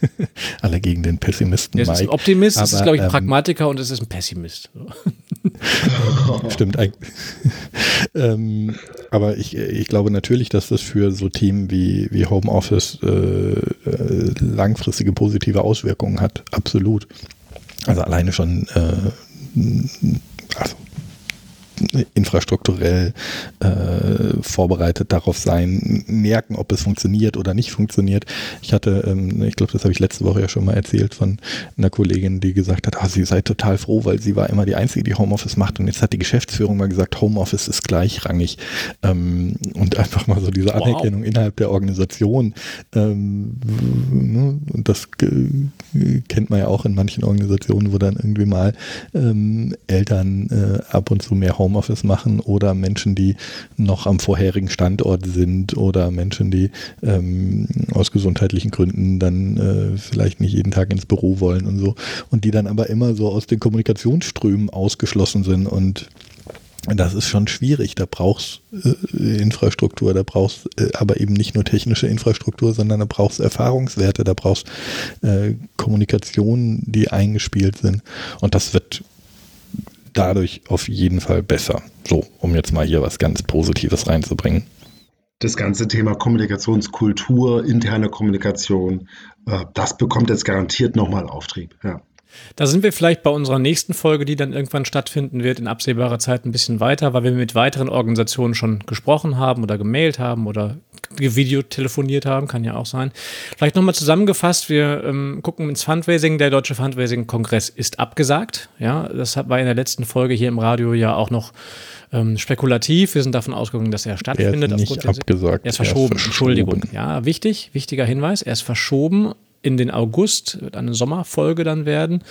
B: [LAUGHS] alle gegen den Pessimisten.
A: Er ist ein Optimist, aber, ist, glaube ich, ein ähm, Pragmatiker und es ist ein Pessimist. [LAUGHS]
B: Stimmt [LAUGHS] ähm, aber ich, ich glaube natürlich, dass das für so Themen wie, wie Homeoffice äh, äh, langfristige positive Auswirkungen hat. Absolut. Also alleine schon äh, also infrastrukturell äh, vorbereitet darauf sein, merken, ob es funktioniert oder nicht funktioniert. Ich hatte, ähm, ich glaube, das habe ich letzte Woche ja schon mal erzählt von einer Kollegin, die gesagt hat, ah, sie sei total froh, weil sie war immer die Einzige, die Homeoffice macht und jetzt hat die Geschäftsführung mal gesagt, Homeoffice ist gleichrangig ähm, und einfach mal so diese Anerkennung wow. innerhalb der Organisation. Ähm, ne? Und das kennt man ja auch in manchen Organisationen, wo dann irgendwie mal ähm, Eltern äh, ab und zu mehr Homeoffice Homeoffice machen oder Menschen, die noch am vorherigen Standort sind oder Menschen, die ähm, aus gesundheitlichen Gründen dann äh, vielleicht nicht jeden Tag ins Büro wollen und so und die dann aber immer so aus den Kommunikationsströmen ausgeschlossen sind und das ist schon schwierig. Da brauchst äh, Infrastruktur, da brauchst äh, aber eben nicht nur technische Infrastruktur, sondern da brauchst Erfahrungswerte, da brauchst äh, Kommunikationen, die eingespielt sind. Und das wird dadurch auf jeden Fall besser. So, um jetzt mal hier was ganz Positives reinzubringen.
C: Das ganze Thema Kommunikationskultur, interne Kommunikation, äh, das bekommt jetzt garantiert nochmal Auftrieb. Ja.
A: Da sind wir vielleicht bei unserer nächsten Folge, die dann irgendwann stattfinden wird, in absehbarer Zeit ein bisschen weiter, weil wir mit weiteren Organisationen schon gesprochen haben oder gemailt haben oder videotelefoniert haben, kann ja auch sein. Vielleicht nochmal zusammengefasst, wir ähm, gucken ins Fundraising. Der Deutsche Fundraising-Kongress ist abgesagt. Ja, das war in der letzten Folge hier im Radio ja auch noch ähm, spekulativ. Wir sind davon ausgegangen, dass er stattfindet.
B: Er ist nicht abgesagt.
A: Er ist verschoben. Er ist verschoben. Entschuldigung. Ja, wichtig, wichtiger Hinweis. Er ist verschoben in den August, wird eine Sommerfolge dann werden.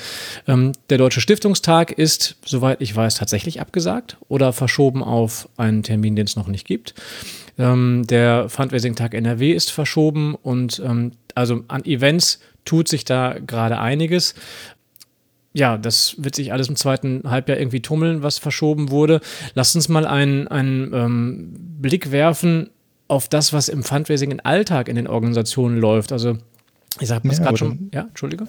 A: Ähm, der Deutsche Stiftungstag ist, soweit ich weiß, tatsächlich abgesagt oder verschoben auf einen Termin, den es noch nicht gibt. Ähm, der Fundraising-Tag NRW ist verschoben und ähm, also an Events tut sich da gerade einiges. Ja, das wird sich alles im zweiten Halbjahr irgendwie tummeln, was verschoben wurde. Lasst uns mal einen, einen ähm, Blick werfen auf das, was im Fundraising im Alltag in den Organisationen läuft. Also ich sage es ja, gerade schon. Ja, Entschuldige.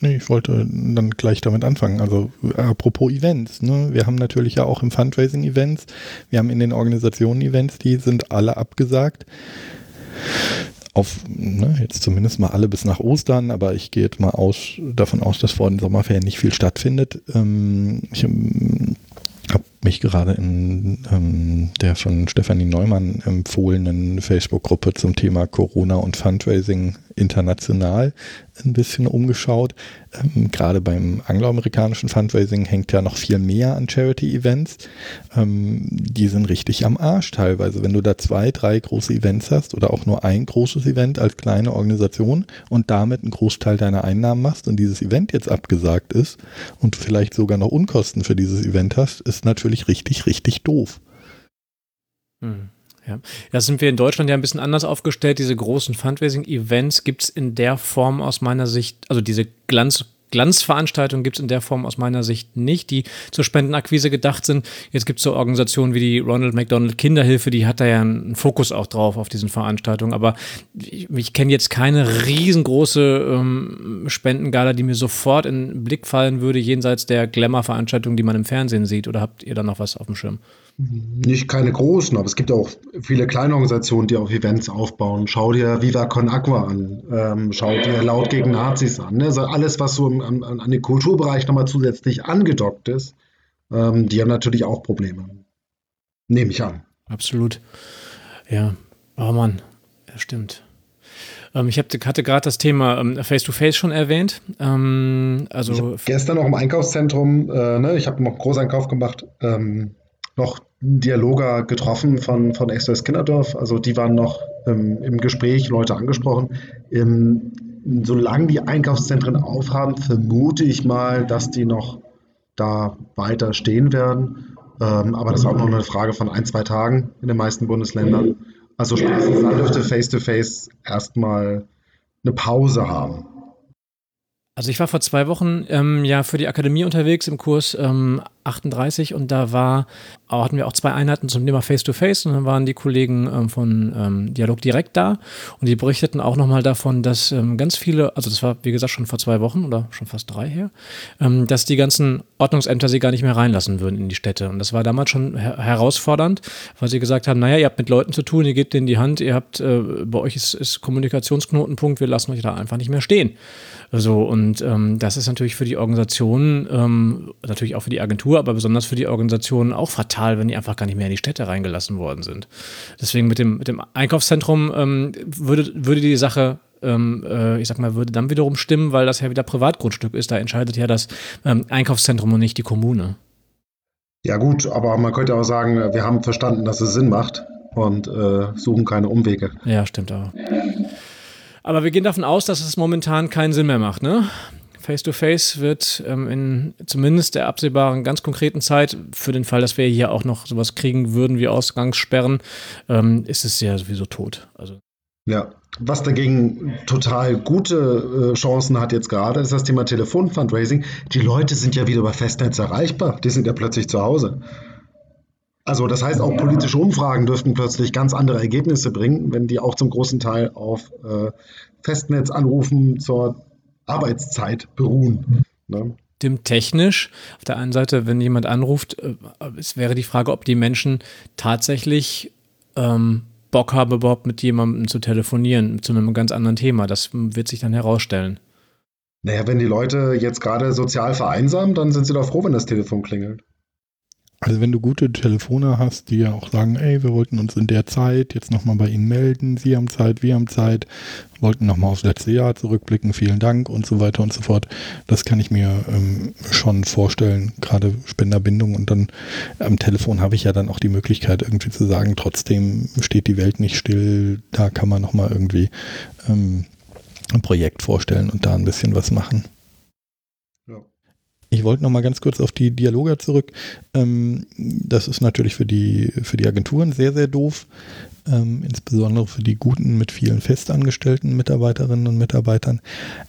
B: Nee, ich wollte dann gleich damit anfangen. Also apropos Events, ne? wir haben natürlich ja auch im Fundraising Events, wir haben in den Organisationen Events, die sind alle abgesagt. Auf, ne, jetzt zumindest mal alle bis nach Ostern, aber ich gehe jetzt mal aus, davon aus, dass vor den Sommerferien nicht viel stattfindet. Ähm, ich habe mich gerade in ähm, der von Stefanie Neumann empfohlenen Facebook-Gruppe zum Thema Corona und Fundraising international ein bisschen umgeschaut. Ähm, gerade beim angloamerikanischen Fundraising hängt ja noch viel mehr an Charity-Events. Ähm, die sind richtig am Arsch teilweise. Wenn du da zwei, drei große Events hast oder auch nur ein großes Event als kleine Organisation und damit einen Großteil deiner Einnahmen machst und dieses Event jetzt abgesagt ist und vielleicht sogar noch Unkosten für dieses Event hast, ist natürlich richtig, richtig doof.
A: Hm. Ja. Da sind wir in Deutschland ja ein bisschen anders aufgestellt. Diese großen Fundraising-Events gibt es in der Form aus meiner Sicht, also diese Glanz- Glanzveranstaltungen gibt es in der Form aus meiner Sicht nicht, die zur Spendenakquise gedacht sind. Jetzt gibt es so Organisationen wie die Ronald McDonald Kinderhilfe, die hat da ja einen Fokus auch drauf auf diesen Veranstaltungen. Aber ich, ich kenne jetzt keine riesengroße ähm, Spendengala, die mir sofort in den Blick fallen würde, jenseits der Glamour-Veranstaltungen, die man im Fernsehen sieht. Oder habt ihr da noch was auf dem Schirm?
C: Nicht keine großen, aber es gibt auch viele kleine Organisationen, die auch Events aufbauen. Schau dir Viva Con Aqua an, ähm, schau dir Laut gegen Nazis an. Ne? Also alles, was so an, an, an den Kulturbereich nochmal zusätzlich angedockt ist, ähm, die haben natürlich auch Probleme. Nehme ich an.
A: Absolut. Ja, oh Mann, ja, stimmt. Ähm, ich hab, hatte gerade das Thema ähm, Face-to-Face -face schon erwähnt. Ähm, also
C: gestern noch im Einkaufszentrum, äh, ne, ich habe noch einen Großeinkauf gemacht, ähm, noch Dialoger getroffen von, von SOS Kinderdorf. Also die waren noch ähm, im Gespräch, Leute angesprochen. Ähm, solange die Einkaufszentren aufhaben, vermute ich mal, dass die noch da weiter stehen werden. Ähm, aber das ist auch noch eine Frage von ein, zwei Tagen in den meisten Bundesländern. Also spätestens dann dürfte Face-to-Face erstmal eine Pause haben.
A: Also ich war vor zwei Wochen ähm, ja für die Akademie unterwegs im Kurs ähm, 38 und da war, hatten wir auch zwei Einheiten zum Thema Face-to-Face -face, und dann waren die Kollegen ähm, von ähm, Dialog direkt da und die berichteten auch nochmal davon, dass ähm, ganz viele, also das war wie gesagt schon vor zwei Wochen oder schon fast drei her, ähm, dass die ganzen Ordnungsämter sie gar nicht mehr reinlassen würden in die Städte und das war damals schon her herausfordernd, weil sie gesagt haben, naja, ihr habt mit Leuten zu tun, ihr gebt denen die Hand, ihr habt, äh, bei euch ist, ist Kommunikationsknotenpunkt, wir lassen euch da einfach nicht mehr stehen. So, und ähm, das ist natürlich für die Organisation, ähm, natürlich auch für die Agentur, aber besonders für die Organisation auch fatal, wenn die einfach gar nicht mehr in die Städte reingelassen worden sind. Deswegen mit dem, mit dem Einkaufszentrum ähm, würde, würde die Sache ähm, äh, ich sag mal, würde dann wiederum stimmen, weil das ja wieder Privatgrundstück ist. Da entscheidet ja das ähm, Einkaufszentrum und nicht die Kommune.
C: Ja, gut, aber man könnte auch sagen, wir haben verstanden, dass es Sinn macht und äh, suchen keine Umwege.
A: Ja, stimmt auch. Aber wir gehen davon aus, dass es momentan keinen Sinn mehr macht, ne? Face-to-Face -face wird ähm, in zumindest der absehbaren, ganz konkreten Zeit, für den Fall, dass wir hier auch noch sowas kriegen würden wie Ausgangssperren, ähm, ist es ja sowieso tot. Also.
C: Ja, was dagegen total gute äh, Chancen hat jetzt gerade, ist das Thema Telefon-Fundraising. Die Leute sind ja wieder über Festnetz erreichbar. Die sind ja plötzlich zu Hause. Also das heißt, auch politische Umfragen dürften plötzlich ganz andere Ergebnisse bringen, wenn die auch zum großen Teil auf äh, Festnetzanrufen zur Arbeitszeit beruhen.
A: Ne? Stimmt technisch. Auf der einen Seite, wenn jemand anruft, äh, es wäre die Frage, ob die Menschen tatsächlich ähm, Bock haben, überhaupt mit jemandem zu telefonieren, zu einem ganz anderen Thema. Das wird sich dann herausstellen.
C: Naja, wenn die Leute jetzt gerade sozial vereinsamen, dann sind sie doch froh, wenn das Telefon klingelt.
B: Also wenn du gute Telefone hast, die ja auch sagen, ey, wir wollten uns in der Zeit jetzt nochmal bei Ihnen melden, Sie haben Zeit, wir haben Zeit, wollten nochmal aufs letzte Jahr zurückblicken, vielen Dank und so weiter und so fort. Das kann ich mir ähm, schon vorstellen, gerade Spenderbindung und dann am Telefon habe ich ja dann auch die Möglichkeit irgendwie zu sagen, trotzdem steht die Welt nicht still, da kann man nochmal irgendwie ähm, ein Projekt vorstellen und da ein bisschen was machen. Ich wollte noch mal ganz kurz auf die Dialoger zurück. Ähm, das ist natürlich für die, für die Agenturen sehr, sehr doof. Ähm, insbesondere für die guten mit vielen festangestellten Mitarbeiterinnen und Mitarbeitern.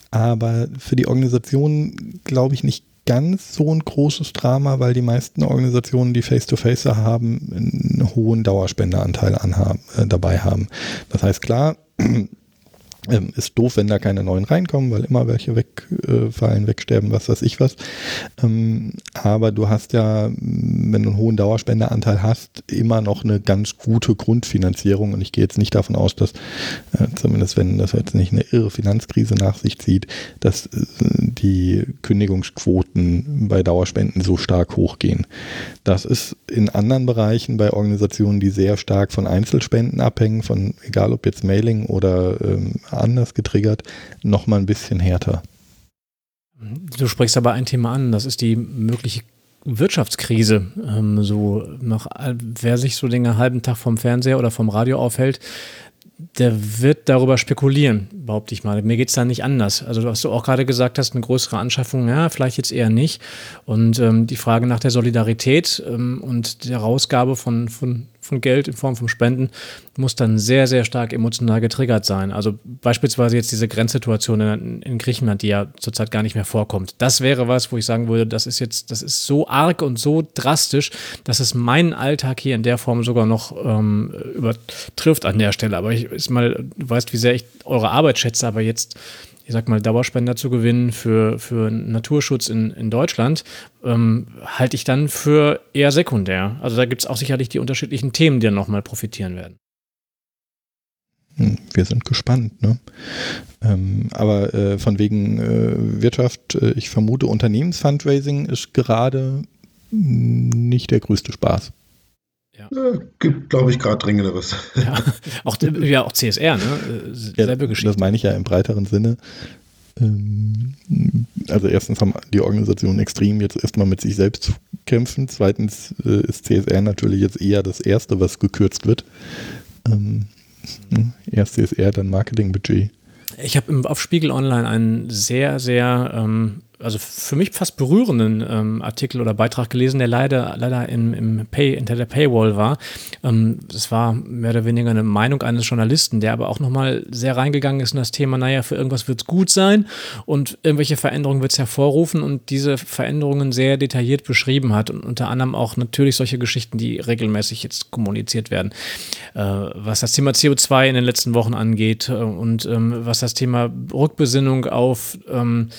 B: Aber für die Organisationen glaube ich nicht ganz so ein großes Drama, weil die meisten Organisationen, die Face-to-Face -face haben, einen hohen Dauerspenderanteil anhaben, äh, dabei haben. Das heißt, klar, ähm, ist doof, wenn da keine neuen reinkommen, weil immer welche wegfallen, äh, wegsterben, was weiß ich was. Ähm, aber du hast ja, wenn du einen hohen Dauerspenderanteil hast, immer noch eine ganz gute Grundfinanzierung. Und ich gehe jetzt nicht davon aus, dass, äh, zumindest wenn das jetzt nicht eine irre Finanzkrise nach sich zieht, dass äh, die Kündigungsquoten bei Dauerspenden so stark hochgehen. Das ist in anderen Bereichen bei Organisationen, die sehr stark von Einzelspenden abhängen, von egal ob jetzt Mailing oder ähm, anders getriggert, nochmal ein bisschen härter.
A: Du sprichst aber ein Thema an, das ist die mögliche Wirtschaftskrise. Ähm, so nach, wer sich so den halben Tag vom Fernseher oder vom Radio aufhält, der wird darüber spekulieren, behaupte ich mal. Mir geht es da nicht anders. Also, was du auch gerade gesagt hast, eine größere Anschaffung, ja, vielleicht jetzt eher nicht. Und ähm, die Frage nach der Solidarität ähm, und der Rausgabe von, von von Geld in Form von Spenden muss dann sehr, sehr stark emotional getriggert sein. Also beispielsweise jetzt diese Grenzsituation in, in, Griechenland, die ja zurzeit gar nicht mehr vorkommt. Das wäre was, wo ich sagen würde, das ist jetzt, das ist so arg und so drastisch, dass es meinen Alltag hier in der Form sogar noch ähm, übertrifft an der Stelle. Aber ich ist mal, du weißt, wie sehr ich eure Arbeit schätze, aber jetzt ich sag mal, Dauerspender zu gewinnen für, für Naturschutz in, in Deutschland, ähm, halte ich dann für eher sekundär. Also da gibt es auch sicherlich die unterschiedlichen Themen, die dann nochmal profitieren werden.
B: Hm, wir sind gespannt, ne? Ähm, aber äh, von wegen äh, Wirtschaft, äh, ich vermute, Unternehmensfundraising ist gerade nicht der größte Spaß.
C: Ja. Ja, gibt, glaube ich, gerade Dringenderes.
A: Ja, auch, ja, auch CSR, ne?
B: Selbe ja, Geschichte. Das meine ich ja im breiteren Sinne. Ähm, also erstens haben die Organisationen extrem jetzt erstmal mit sich selbst zu kämpfen. Zweitens äh, ist CSR natürlich jetzt eher das Erste, was gekürzt wird. Ähm, hm, erst CSR, dann Marketingbudget.
A: Ich habe auf Spiegel Online einen sehr, sehr ähm, also für mich fast berührenden ähm, Artikel oder Beitrag gelesen, der leider, leider im, im Pay, hinter der Paywall war. Ähm, das war mehr oder weniger eine Meinung eines Journalisten, der aber auch nochmal sehr reingegangen ist in das Thema, naja, für irgendwas wird es gut sein und irgendwelche Veränderungen wird es hervorrufen und diese Veränderungen sehr detailliert beschrieben hat und unter anderem auch natürlich solche Geschichten, die regelmäßig jetzt kommuniziert werden. Äh, was das Thema CO2 in den letzten Wochen angeht äh, und ähm, was das Thema Rückbesinnung auf, ähm,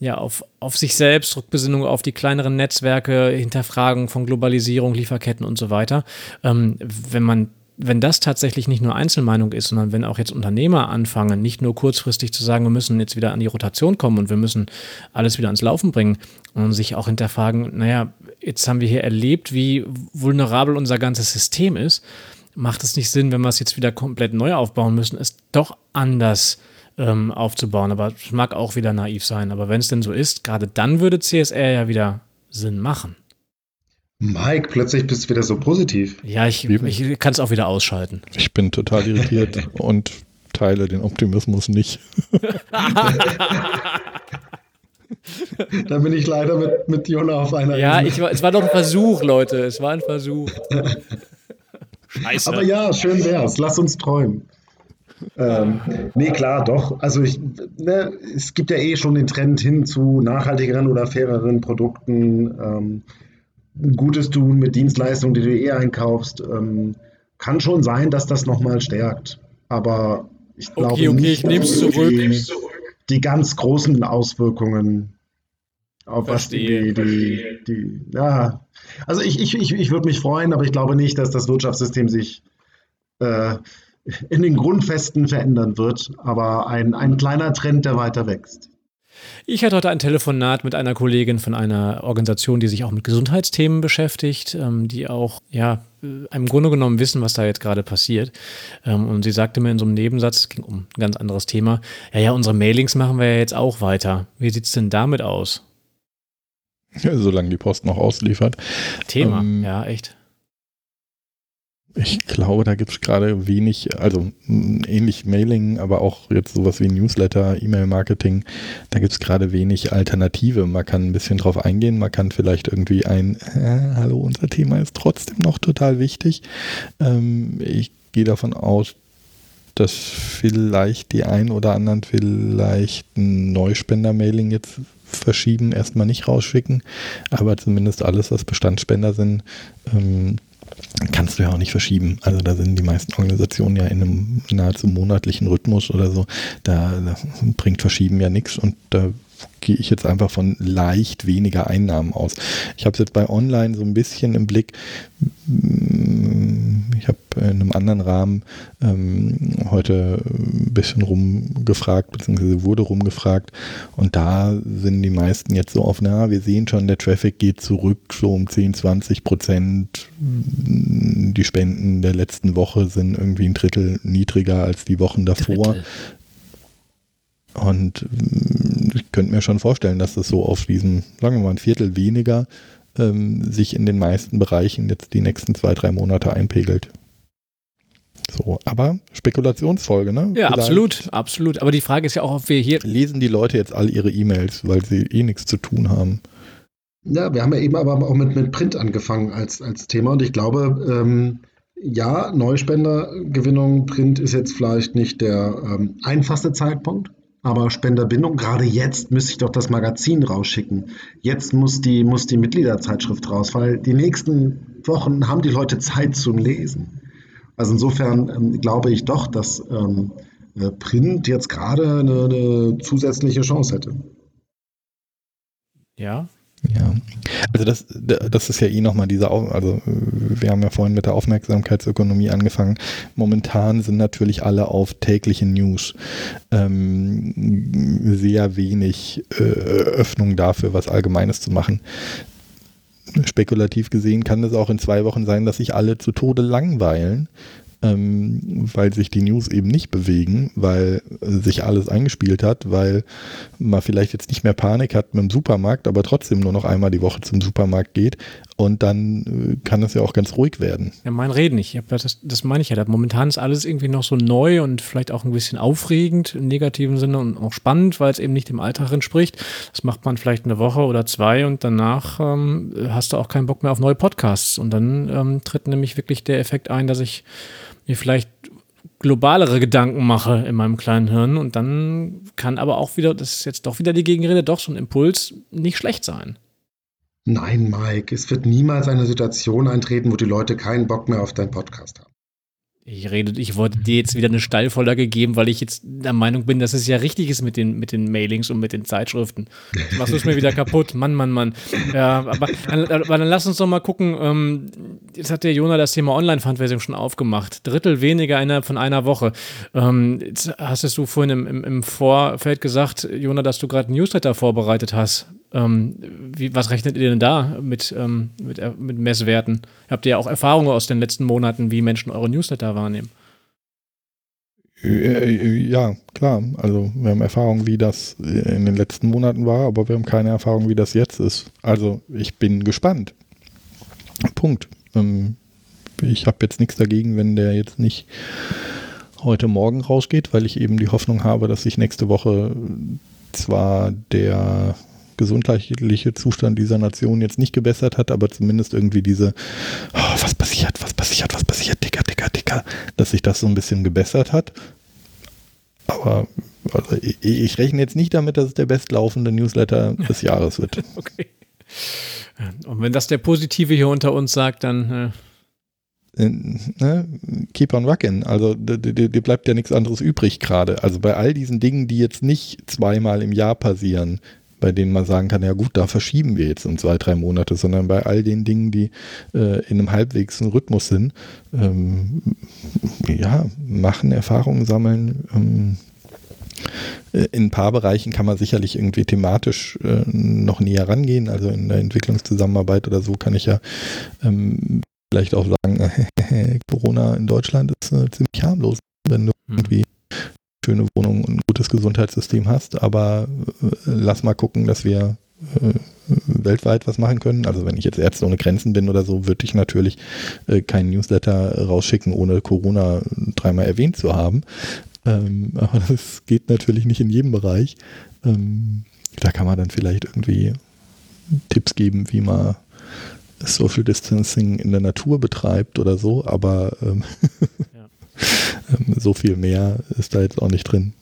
A: ja, auf auf, sich selbst, Rückbesinnung auf die kleineren Netzwerke, Hinterfragung von Globalisierung, Lieferketten und so weiter. Ähm, wenn man wenn das tatsächlich nicht nur Einzelmeinung ist, sondern wenn auch jetzt Unternehmer anfangen, nicht nur kurzfristig zu sagen, wir müssen jetzt wieder an die Rotation kommen und wir müssen alles wieder ans Laufen bringen und sich auch hinterfragen, naja, jetzt haben wir hier erlebt, wie vulnerabel unser ganzes System ist, macht es nicht Sinn, wenn wir es jetzt wieder komplett neu aufbauen müssen, es doch anders ähm, aufzubauen. Aber es mag auch wieder naiv sein. Aber wenn es denn so ist, gerade dann würde CSR ja wieder Sinn machen.
C: Mike, plötzlich bist du wieder so positiv.
A: Ja, ich, ich kann es auch wieder ausschalten.
B: Ich bin total irritiert [LAUGHS] und teile den Optimismus nicht. [LAUGHS]
C: da bin ich leider mit, mit Jona auf einer
A: Ja, ich, es war doch ein Versuch, Leute. Es war ein Versuch. [LAUGHS]
C: Scheiße. Aber ja, schön wär's. Lass uns träumen. Ähm, nee, klar, doch. Also ich, ne, es gibt ja eh schon den Trend hin zu nachhaltigeren oder faireren Produkten. Ähm, Gutes tun mit Dienstleistungen, die du eh einkaufst. Ähm, kann schon sein, dass das nochmal stärkt. Aber ich glaube
A: okay, okay, nicht, ich es zurück. Die,
C: die, ganz großen Auswirkungen auf Verstehe, was die, die, die, ja. Also ich, ich, ich, ich würde mich freuen, aber ich glaube nicht, dass das Wirtschaftssystem sich äh, in den Grundfesten verändern wird. Aber ein, ein kleiner Trend, der weiter wächst.
A: Ich hatte heute ein Telefonat mit einer Kollegin von einer Organisation, die sich auch mit Gesundheitsthemen beschäftigt, ähm, die auch, ja, äh, im Grunde genommen wissen, was da jetzt gerade passiert. Ähm, und sie sagte mir in so einem Nebensatz, es ging um ein ganz anderes Thema, ja, ja, unsere Mailings machen wir ja jetzt auch weiter. Wie sieht es denn damit aus?
B: Ja, solange die Post noch ausliefert.
A: Thema, ähm, ja, echt.
B: Ich glaube, da gibt es gerade wenig, also ähnlich Mailing, aber auch jetzt sowas wie Newsletter, E-Mail-Marketing, da gibt es gerade wenig Alternative. Man kann ein bisschen drauf eingehen, man kann vielleicht irgendwie ein, äh, hallo, unser Thema ist trotzdem noch total wichtig. Ähm, ich gehe davon aus, dass vielleicht die ein oder anderen vielleicht ein Neuspender-Mailing jetzt verschieben, erstmal nicht rausschicken, aber zumindest alles, was Bestandsspender sind, ähm, kannst du ja auch nicht verschieben. Also da sind die meisten Organisationen ja in einem nahezu monatlichen Rhythmus oder so. Da, da bringt Verschieben ja nichts und da gehe ich jetzt einfach von leicht weniger Einnahmen aus. Ich habe es jetzt bei Online so ein bisschen im Blick. Ich habe in einem anderen Rahmen ähm, heute ein bisschen rumgefragt, beziehungsweise wurde rumgefragt. Und da sind die meisten jetzt so auf, na, wir sehen schon, der Traffic geht zurück, so um 10, 20 Prozent. Die Spenden der letzten Woche sind irgendwie ein Drittel niedriger als die Wochen davor. Drittel. Und mm, ich könnte mir schon vorstellen, dass das so auf diesem, sagen wir mal, ein Viertel weniger ähm, sich in den meisten Bereichen jetzt die nächsten zwei, drei Monate einpegelt. So, aber Spekulationsfolge, ne?
A: Ja, Vielleicht absolut, absolut. Aber die Frage ist ja auch, ob wir hier.
B: Lesen die Leute jetzt all ihre E-Mails, weil sie eh nichts zu tun haben?
C: Ja, wir haben ja eben aber auch mit, mit Print angefangen als, als Thema und ich glaube, ähm, ja, Neuspendergewinnung, Print ist jetzt vielleicht nicht der ähm, einfachste Zeitpunkt. Aber Spenderbindung, gerade jetzt müsste ich doch das Magazin rausschicken. Jetzt muss die, muss die Mitgliederzeitschrift raus, weil die nächsten Wochen haben die Leute Zeit zum Lesen. Also insofern ähm, glaube ich doch, dass ähm, äh, Print jetzt gerade eine, eine zusätzliche Chance hätte.
A: Ja,
B: ja, also das, das ist ja eh nochmal dieser, also wir haben ja vorhin mit der Aufmerksamkeitsökonomie angefangen. Momentan sind natürlich alle auf tägliche News. Ähm, sehr wenig äh, Öffnung dafür, was Allgemeines zu machen. Spekulativ gesehen kann es auch in zwei Wochen sein, dass sich alle zu Tode langweilen ähm, weil sich die News eben nicht bewegen, weil sich alles eingespielt hat, weil man vielleicht jetzt nicht mehr Panik hat mit dem Supermarkt, aber trotzdem nur noch einmal die Woche zum Supermarkt geht und dann äh, kann es ja auch ganz ruhig werden.
A: Ja, mein Reden nicht. Das, das meine ich ja. Momentan ist alles irgendwie noch so neu und vielleicht auch ein bisschen aufregend im negativen Sinne und auch spannend, weil es eben nicht dem Alltag entspricht. Das macht man vielleicht eine Woche oder zwei und danach ähm, hast du auch keinen Bock mehr auf neue Podcasts. Und dann ähm, tritt nämlich wirklich der Effekt ein, dass ich mir vielleicht globalere Gedanken mache in meinem kleinen Hirn und dann kann aber auch wieder, das ist jetzt doch wieder die Gegenrede, doch so ein Impuls nicht schlecht sein.
C: Nein, Mike, es wird niemals eine Situation eintreten, wo die Leute keinen Bock mehr auf deinen Podcast haben.
A: Ich rede, ich wollte dir jetzt wieder eine Steilvorlage geben, weil ich jetzt der Meinung bin, dass es ja richtig ist mit den, mit den Mailings und mit den Zeitschriften. Machst du es mir wieder kaputt? Mann, Mann, Mann. Ja, aber, aber dann lass uns doch mal gucken. Ähm, jetzt hat der Jona das Thema Online-Fundraising schon aufgemacht. Drittel weniger innerhalb von einer Woche. Ähm, jetzt hast du vorhin im, im, im Vorfeld gesagt, Jona, dass du gerade ein Newsletter vorbereitet hast. Ähm, wie, was rechnet ihr denn da mit, ähm, mit, äh, mit Messwerten? Habt ihr ja auch Erfahrungen aus den letzten Monaten, wie Menschen eure Newsletter wahrnehmen?
B: Äh, ja, klar. Also wir haben Erfahrung, wie das in den letzten Monaten war, aber wir haben keine Erfahrung, wie das jetzt ist. Also ich bin gespannt. Punkt. Ähm, ich habe jetzt nichts dagegen, wenn der jetzt nicht heute Morgen rausgeht, weil ich eben die Hoffnung habe, dass sich nächste Woche zwar der gesundheitliche Zustand dieser Nation jetzt nicht gebessert hat, aber zumindest irgendwie diese, oh, was passiert, was passiert, was passiert, dicker, dicker, dicker, dass sich das so ein bisschen gebessert hat. Aber also ich, ich, rechne jetzt nicht damit, dass es der bestlaufende Newsletter des Jahres wird. [LAUGHS]
A: okay. Und wenn das der Positive hier unter uns sagt, dann.
B: Äh ne, keep on rocking. Also dir bleibt ja nichts anderes übrig gerade. Also bei all diesen Dingen, die jetzt nicht zweimal im Jahr passieren, bei denen man sagen kann, ja gut, da verschieben wir jetzt um zwei, drei Monate, sondern bei all den Dingen, die äh, in einem halbwegs Rhythmus sind, ähm, ja, machen, Erfahrungen sammeln. Ähm, äh, in ein paar Bereichen kann man sicherlich irgendwie thematisch äh, noch näher rangehen. Also in der Entwicklungszusammenarbeit oder so kann ich ja ähm, vielleicht auch sagen, [LAUGHS] Corona in Deutschland ist äh, ziemlich harmlos, wenn du hm. irgendwie schöne Wohnung und ein gutes Gesundheitssystem hast, aber äh, lass mal gucken, dass wir äh, weltweit was machen können. Also wenn ich jetzt Ärzte ohne Grenzen bin oder so, würde ich natürlich äh, keinen Newsletter rausschicken, ohne Corona dreimal erwähnt zu haben. Ähm, aber [LAUGHS] das geht natürlich nicht in jedem Bereich. Ähm, da kann man dann vielleicht irgendwie Tipps geben, wie man Social Distancing in der Natur betreibt oder so, aber ähm, [LAUGHS] so viel mehr ist da jetzt auch nicht drin.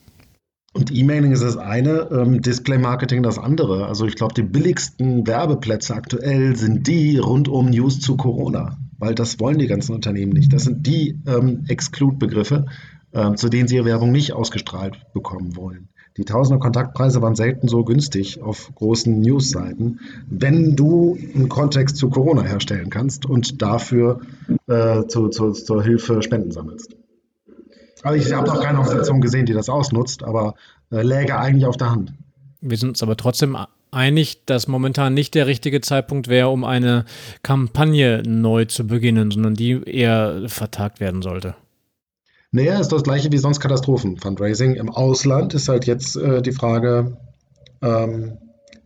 C: Und E-Mailing ist das eine, ähm, Display-Marketing das andere. Also ich glaube, die billigsten Werbeplätze aktuell sind die rund um News zu Corona, weil das wollen die ganzen Unternehmen nicht. Das sind die ähm, Exclude-Begriffe, ähm, zu denen sie ihre Werbung nicht ausgestrahlt bekommen wollen. Die Tausender Kontaktpreise waren selten so günstig auf großen News-Seiten, wenn du einen Kontext zu Corona herstellen kannst und dafür äh, zu, zu, zur Hilfe Spenden sammelst. Also ich habe noch keine Organisation gesehen, die das ausnutzt, aber äh, läge eigentlich auf der Hand.
A: Wir sind uns aber trotzdem einig, dass momentan nicht der richtige Zeitpunkt wäre, um eine Kampagne neu zu beginnen, sondern die eher vertagt werden sollte.
C: Naja, ist das gleiche wie sonst Katastrophen-Fundraising. Im Ausland ist halt jetzt äh, die Frage, ähm,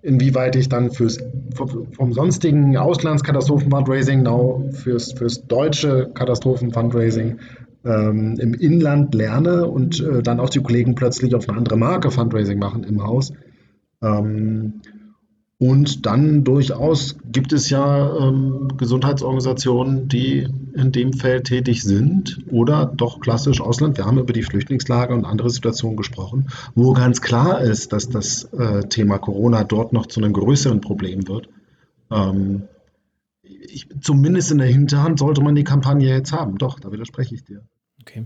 C: inwieweit ich dann fürs, vom sonstigen Auslandskatastrophen-Fundraising, genau fürs, fürs deutsche Katastrophen-Fundraising ähm, im Inland lerne und äh, dann auch die Kollegen plötzlich auf eine andere Marke Fundraising machen im Haus. Ähm, und dann durchaus gibt es ja ähm, Gesundheitsorganisationen, die in dem Feld tätig sind oder doch klassisch Ausland. Wir haben über die Flüchtlingslage und andere Situationen gesprochen, wo ganz klar ist, dass das äh, Thema Corona dort noch zu einem größeren Problem wird. Ähm, ich, zumindest in der Hinterhand sollte man die Kampagne jetzt haben. Doch, da widerspreche ich dir.
A: Okay.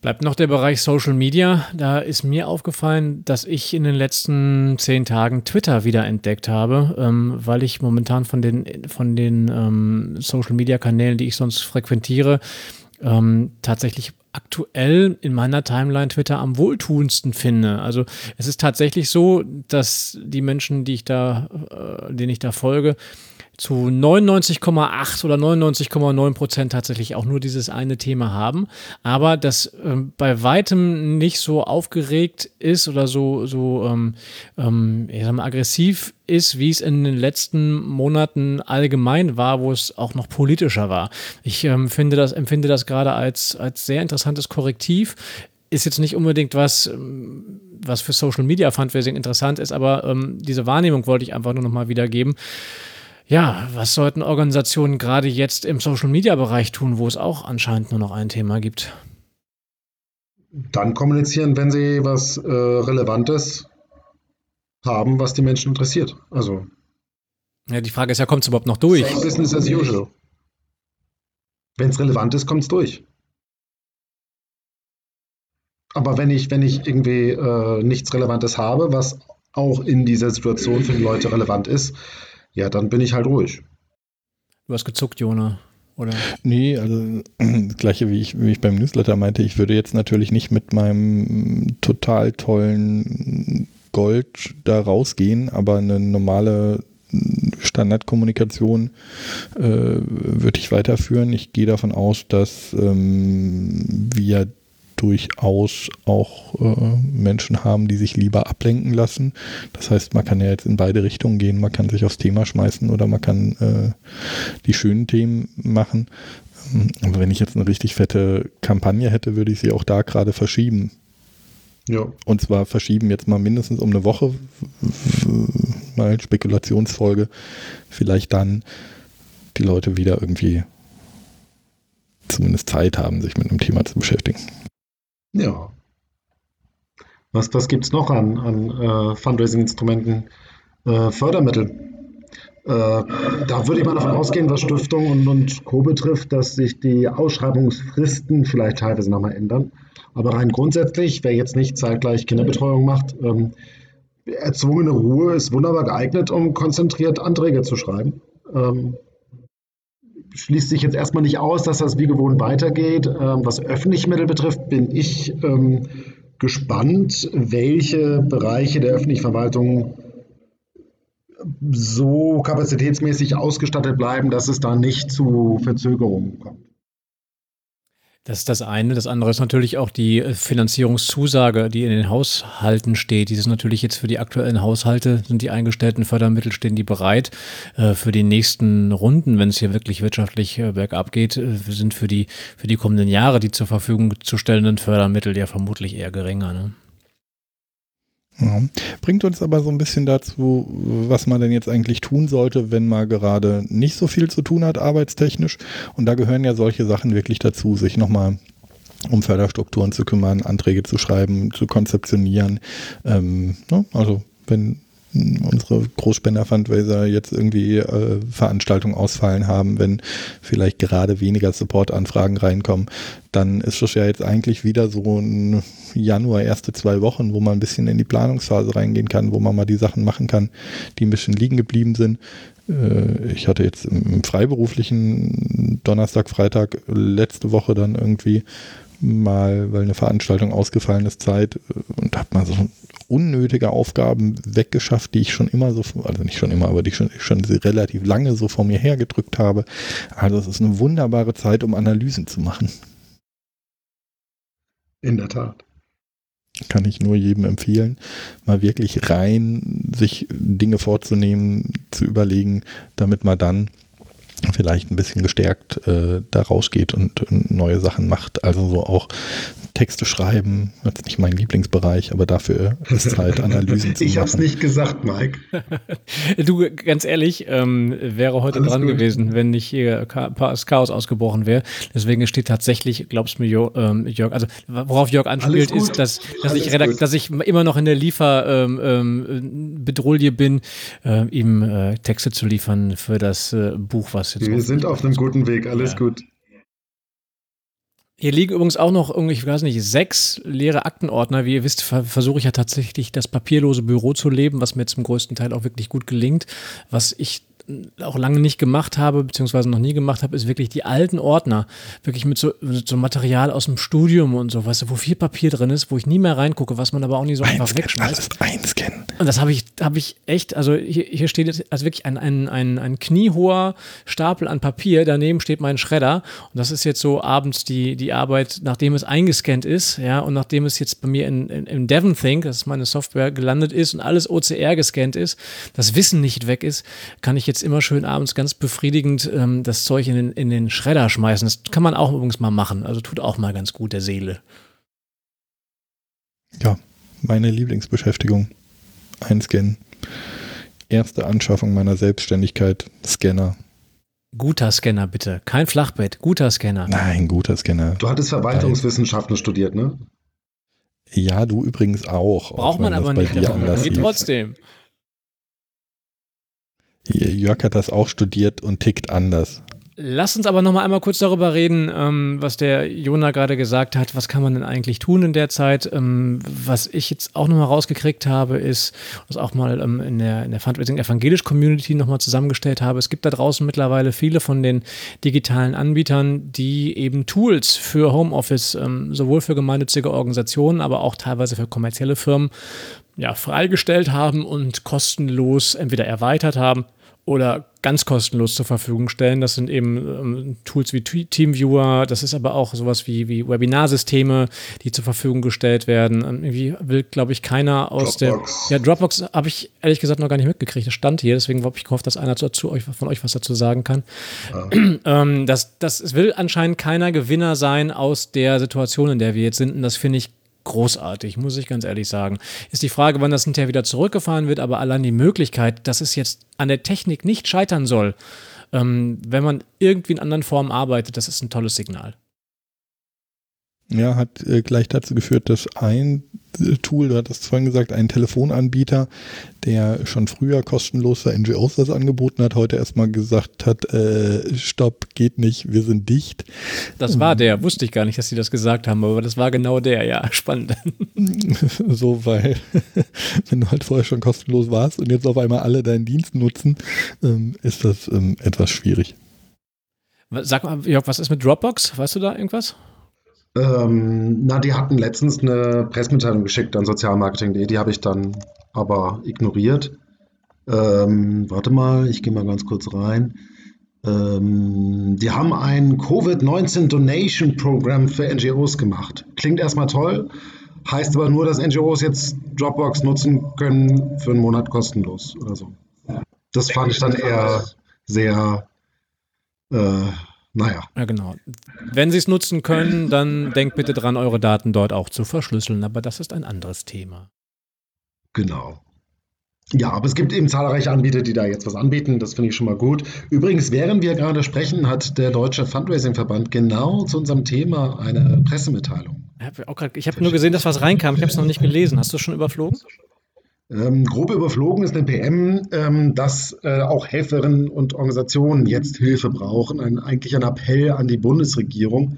A: Bleibt noch der Bereich Social Media. Da ist mir aufgefallen, dass ich in den letzten zehn Tagen Twitter wieder entdeckt habe, ähm, weil ich momentan von den, von den ähm, Social Media Kanälen, die ich sonst frequentiere, ähm, tatsächlich aktuell in meiner Timeline Twitter am wohltuendsten finde. Also es ist tatsächlich so, dass die Menschen, die ich da, äh, denen ich da folge, zu 99,8 oder 99,9 Prozent tatsächlich auch nur dieses eine Thema haben, aber das ähm, bei weitem nicht so aufgeregt ist oder so, so ähm, ähm, ich sag mal, aggressiv ist, wie es in den letzten Monaten allgemein war, wo es auch noch politischer war. Ich ähm, finde das, empfinde das gerade als, als sehr interessantes Korrektiv. Ist jetzt nicht unbedingt was, ähm, was für Social Media Fundraising interessant ist, aber ähm, diese Wahrnehmung wollte ich einfach nur noch mal wiedergeben. Ja, was sollten Organisationen gerade jetzt im Social-Media-Bereich tun, wo es auch anscheinend nur noch ein Thema gibt?
C: Dann kommunizieren, wenn sie was äh, Relevantes haben, was die Menschen interessiert. Also.
A: Ja, die Frage ist ja, kommt es überhaupt noch durch?
C: Same business as usual. Wenn es relevant ist, kommt es durch. Aber wenn ich, wenn ich irgendwie äh, nichts Relevantes habe, was auch in dieser Situation für die Leute relevant ist, ja, dann bin ich halt ruhig.
A: Du hast gezuckt, Jona. Oder?
B: Nee, also das gleiche wie ich, wie ich beim Newsletter meinte, ich würde jetzt natürlich nicht mit meinem total tollen Gold da rausgehen, aber eine normale Standardkommunikation äh, würde ich weiterführen. Ich gehe davon aus, dass ähm, wir durchaus auch äh, Menschen haben, die sich lieber ablenken lassen. Das heißt, man kann ja jetzt in beide Richtungen gehen. Man kann sich aufs Thema schmeißen oder man kann äh, die schönen Themen machen. Ähm, aber wenn ich jetzt eine richtig fette Kampagne hätte, würde ich sie auch da gerade verschieben. Ja. Und zwar verschieben jetzt mal mindestens um eine Woche, mal Spekulationsfolge, vielleicht dann die Leute wieder irgendwie zumindest Zeit haben, sich mit einem Thema zu beschäftigen.
C: Ja. Was, was gibt es noch an, an äh, Fundraising-Instrumenten? Äh, Fördermittel. Äh, da würde ich mal davon ausgehen, was Stiftung und, und Co. betrifft, dass sich die Ausschreibungsfristen vielleicht teilweise nochmal ändern. Aber rein grundsätzlich, wer jetzt nicht zeitgleich Kinderbetreuung macht, ähm, erzwungene Ruhe ist wunderbar geeignet, um konzentriert Anträge zu schreiben. Ähm, schließt sich jetzt erstmal nicht aus, dass das wie gewohnt weitergeht. Ähm, was öffentliche Mittel betrifft, bin ich ähm, gespannt, welche Bereiche der öffentlichen Verwaltung so kapazitätsmäßig ausgestattet bleiben, dass es da nicht zu Verzögerungen kommt.
A: Das ist das eine. Das andere ist natürlich auch die äh, Finanzierungszusage, die in den Haushalten steht. Die ist natürlich jetzt für die aktuellen Haushalte, sind die eingestellten Fördermittel, stehen die bereit. Äh, für die nächsten Runden, wenn es hier wirklich wirtschaftlich äh, bergab geht, sind für die, für die kommenden Jahre die zur Verfügung zu stellenden Fördermittel ja vermutlich eher geringer. Ne?
B: Ja. Bringt uns aber so ein bisschen dazu, was man denn jetzt eigentlich tun sollte, wenn man gerade nicht so viel zu tun hat, arbeitstechnisch. Und da gehören ja solche Sachen wirklich dazu, sich nochmal um Förderstrukturen zu kümmern, Anträge zu schreiben, zu konzeptionieren. Ähm, ne? Also wenn unsere Großspender-Fundraiser jetzt irgendwie äh, Veranstaltungen ausfallen haben, wenn vielleicht gerade weniger Support-Anfragen reinkommen, dann ist das ja jetzt eigentlich wieder so ein Januar, erste zwei Wochen, wo man ein bisschen in die Planungsphase reingehen kann, wo man mal die Sachen machen kann, die ein bisschen liegen geblieben sind. Äh, ich hatte jetzt im freiberuflichen Donnerstag, Freitag letzte Woche dann irgendwie mal, weil eine Veranstaltung ausgefallen ist, Zeit äh, und habe mal so unnötige Aufgaben weggeschafft, die ich schon immer so, also nicht schon immer, aber die ich schon, schon relativ lange so vor mir hergedrückt habe. Also es ist eine wunderbare Zeit, um Analysen zu machen.
C: In der Tat.
B: Kann ich nur jedem empfehlen, mal wirklich rein sich Dinge vorzunehmen, zu überlegen, damit man dann vielleicht ein bisschen gestärkt äh, da rausgeht und äh, neue Sachen macht. Also so auch Texte schreiben, das ist nicht mein Lieblingsbereich, aber dafür ist halt Analysen [LAUGHS] zu
C: ich machen. Ich habe es nicht gesagt, Mike. [LAUGHS]
A: du, ganz ehrlich, ähm, wäre heute Alles dran gut. gewesen, wenn nicht hier das Chaos ausgebrochen wäre. Deswegen steht tatsächlich, glaubst du mir, ähm, Jörg, also worauf Jörg anspielt, ist, dass, dass, ich dass ich immer noch in der Lieferbedrohlie ähm, ähm, bin, äh, ihm äh, Texte zu liefern für das äh, Buch, was
C: jetzt Wir sind auf einem guten Weg, alles ja. gut.
A: Hier liegen übrigens auch noch irgendwie, ich weiß nicht, sechs leere Aktenordner. Wie ihr wisst, versuche ich ja tatsächlich das papierlose Büro zu leben, was mir zum größten Teil auch wirklich gut gelingt. Was ich auch lange nicht gemacht habe, beziehungsweise noch nie gemacht habe, ist wirklich die alten Ordner, wirklich mit so, mit so Material aus dem Studium und so, weißt du, wo viel Papier drin ist, wo ich nie mehr reingucke, was man aber auch nicht so einfach wegschmeißt. Einscannen. Und das habe ich, habe ich echt, also hier, hier steht jetzt also wirklich ein, ein, ein, ein kniehoher Stapel an Papier, daneben steht mein Schredder und das ist jetzt so abends die, die Arbeit, nachdem es eingescannt ist, ja, und nachdem es jetzt bei mir in, in, in DevonThink, das ist meine Software, gelandet ist und alles OCR gescannt ist, das Wissen nicht weg ist, kann ich jetzt jetzt immer schön abends ganz befriedigend ähm, das Zeug in den, in den Schredder schmeißen. Das kann man auch übrigens mal machen. Also tut auch mal ganz gut der Seele.
B: Ja, meine Lieblingsbeschäftigung. Einscannen. Erste Anschaffung meiner Selbstständigkeit. Scanner.
A: Guter Scanner, bitte. Kein Flachbett. Guter Scanner.
B: Nein, guter Scanner.
C: Du hattest Verwaltungswissenschaften studiert, ne?
B: Ja, du übrigens auch.
A: Braucht auch man aber nicht. Geht trotzdem.
B: Jörg hat das auch studiert und tickt anders.
A: Lass uns aber noch mal einmal kurz darüber reden, ähm, was der Jona gerade gesagt hat. Was kann man denn eigentlich tun in der Zeit? Ähm, was ich jetzt auch noch mal rausgekriegt habe, ist, was auch mal ähm, in der, in der Fundraising Evangelisch Community noch mal zusammengestellt habe. Es gibt da draußen mittlerweile viele von den digitalen Anbietern, die eben Tools für Homeoffice, ähm, sowohl für gemeinnützige Organisationen, aber auch teilweise für kommerzielle Firmen, ja, freigestellt haben und kostenlos entweder erweitert haben oder ganz kostenlos zur Verfügung stellen. Das sind eben ähm, Tools wie Teamviewer, das ist aber auch sowas wie, wie Webinarsysteme, die zur Verfügung gestellt werden. Und irgendwie will, glaube ich, keiner aus Dropbox. der. Ja, Dropbox habe ich ehrlich gesagt noch gar nicht mitgekriegt. Das stand hier, deswegen habe ich gehofft, dass einer dazu, euch, von euch was dazu sagen kann. Ah. [CLEARS THROAT] ähm, das, das will anscheinend keiner Gewinner sein aus der Situation, in der wir jetzt sind. Und das finde ich großartig, muss ich ganz ehrlich sagen. Ist die Frage, wann das hinterher wieder zurückgefahren wird, aber allein die Möglichkeit, dass es jetzt an der Technik nicht scheitern soll, ähm, wenn man irgendwie in anderen Formen arbeitet, das ist ein tolles Signal.
B: Ja, hat äh, gleich dazu geführt, dass ein äh, Tool, du hattest vorhin gesagt, ein Telefonanbieter, der schon früher kostenlos für NGOs das angeboten hat, heute erstmal gesagt hat, äh, stopp, geht nicht, wir sind dicht.
A: Das war der, wusste ich gar nicht, dass sie das gesagt haben, aber das war genau der, ja, [LAUGHS] spannend. [LAUGHS]
B: so, weil [LAUGHS] wenn du halt vorher schon kostenlos warst und jetzt auf einmal alle deinen Dienst nutzen, ähm, ist das ähm, etwas schwierig.
A: Sag mal, Jörg, was ist mit Dropbox? Weißt du da irgendwas?
C: Ähm, na, die hatten letztens eine Pressemitteilung geschickt an sozialmarketing.de, die habe ich dann aber ignoriert. Ähm, warte mal, ich gehe mal ganz kurz rein. Ähm, die haben ein Covid-19 Donation Program für NGOs gemacht. Klingt erstmal toll, heißt aber nur, dass NGOs jetzt Dropbox nutzen können für einen Monat kostenlos oder so. Das fand ich dann eher sehr äh, naja.
A: Ja, genau. Wenn Sie es nutzen können, dann denkt bitte dran, eure Daten dort auch zu verschlüsseln. Aber das ist ein anderes Thema.
C: Genau. Ja, aber es gibt eben zahlreiche Anbieter, die da jetzt was anbieten. Das finde ich schon mal gut. Übrigens, während wir gerade sprechen, hat der Deutsche Fundraising-Verband genau zu unserem Thema eine Pressemitteilung.
A: Ich habe nur gesehen, dass was reinkam. Ich habe es noch nicht gelesen. Hast du es schon überflogen?
C: Ähm, grob überflogen ist eine PM, ähm, dass äh, auch Helferinnen und Organisationen jetzt Hilfe brauchen. Ein, eigentlich ein Appell an die Bundesregierung,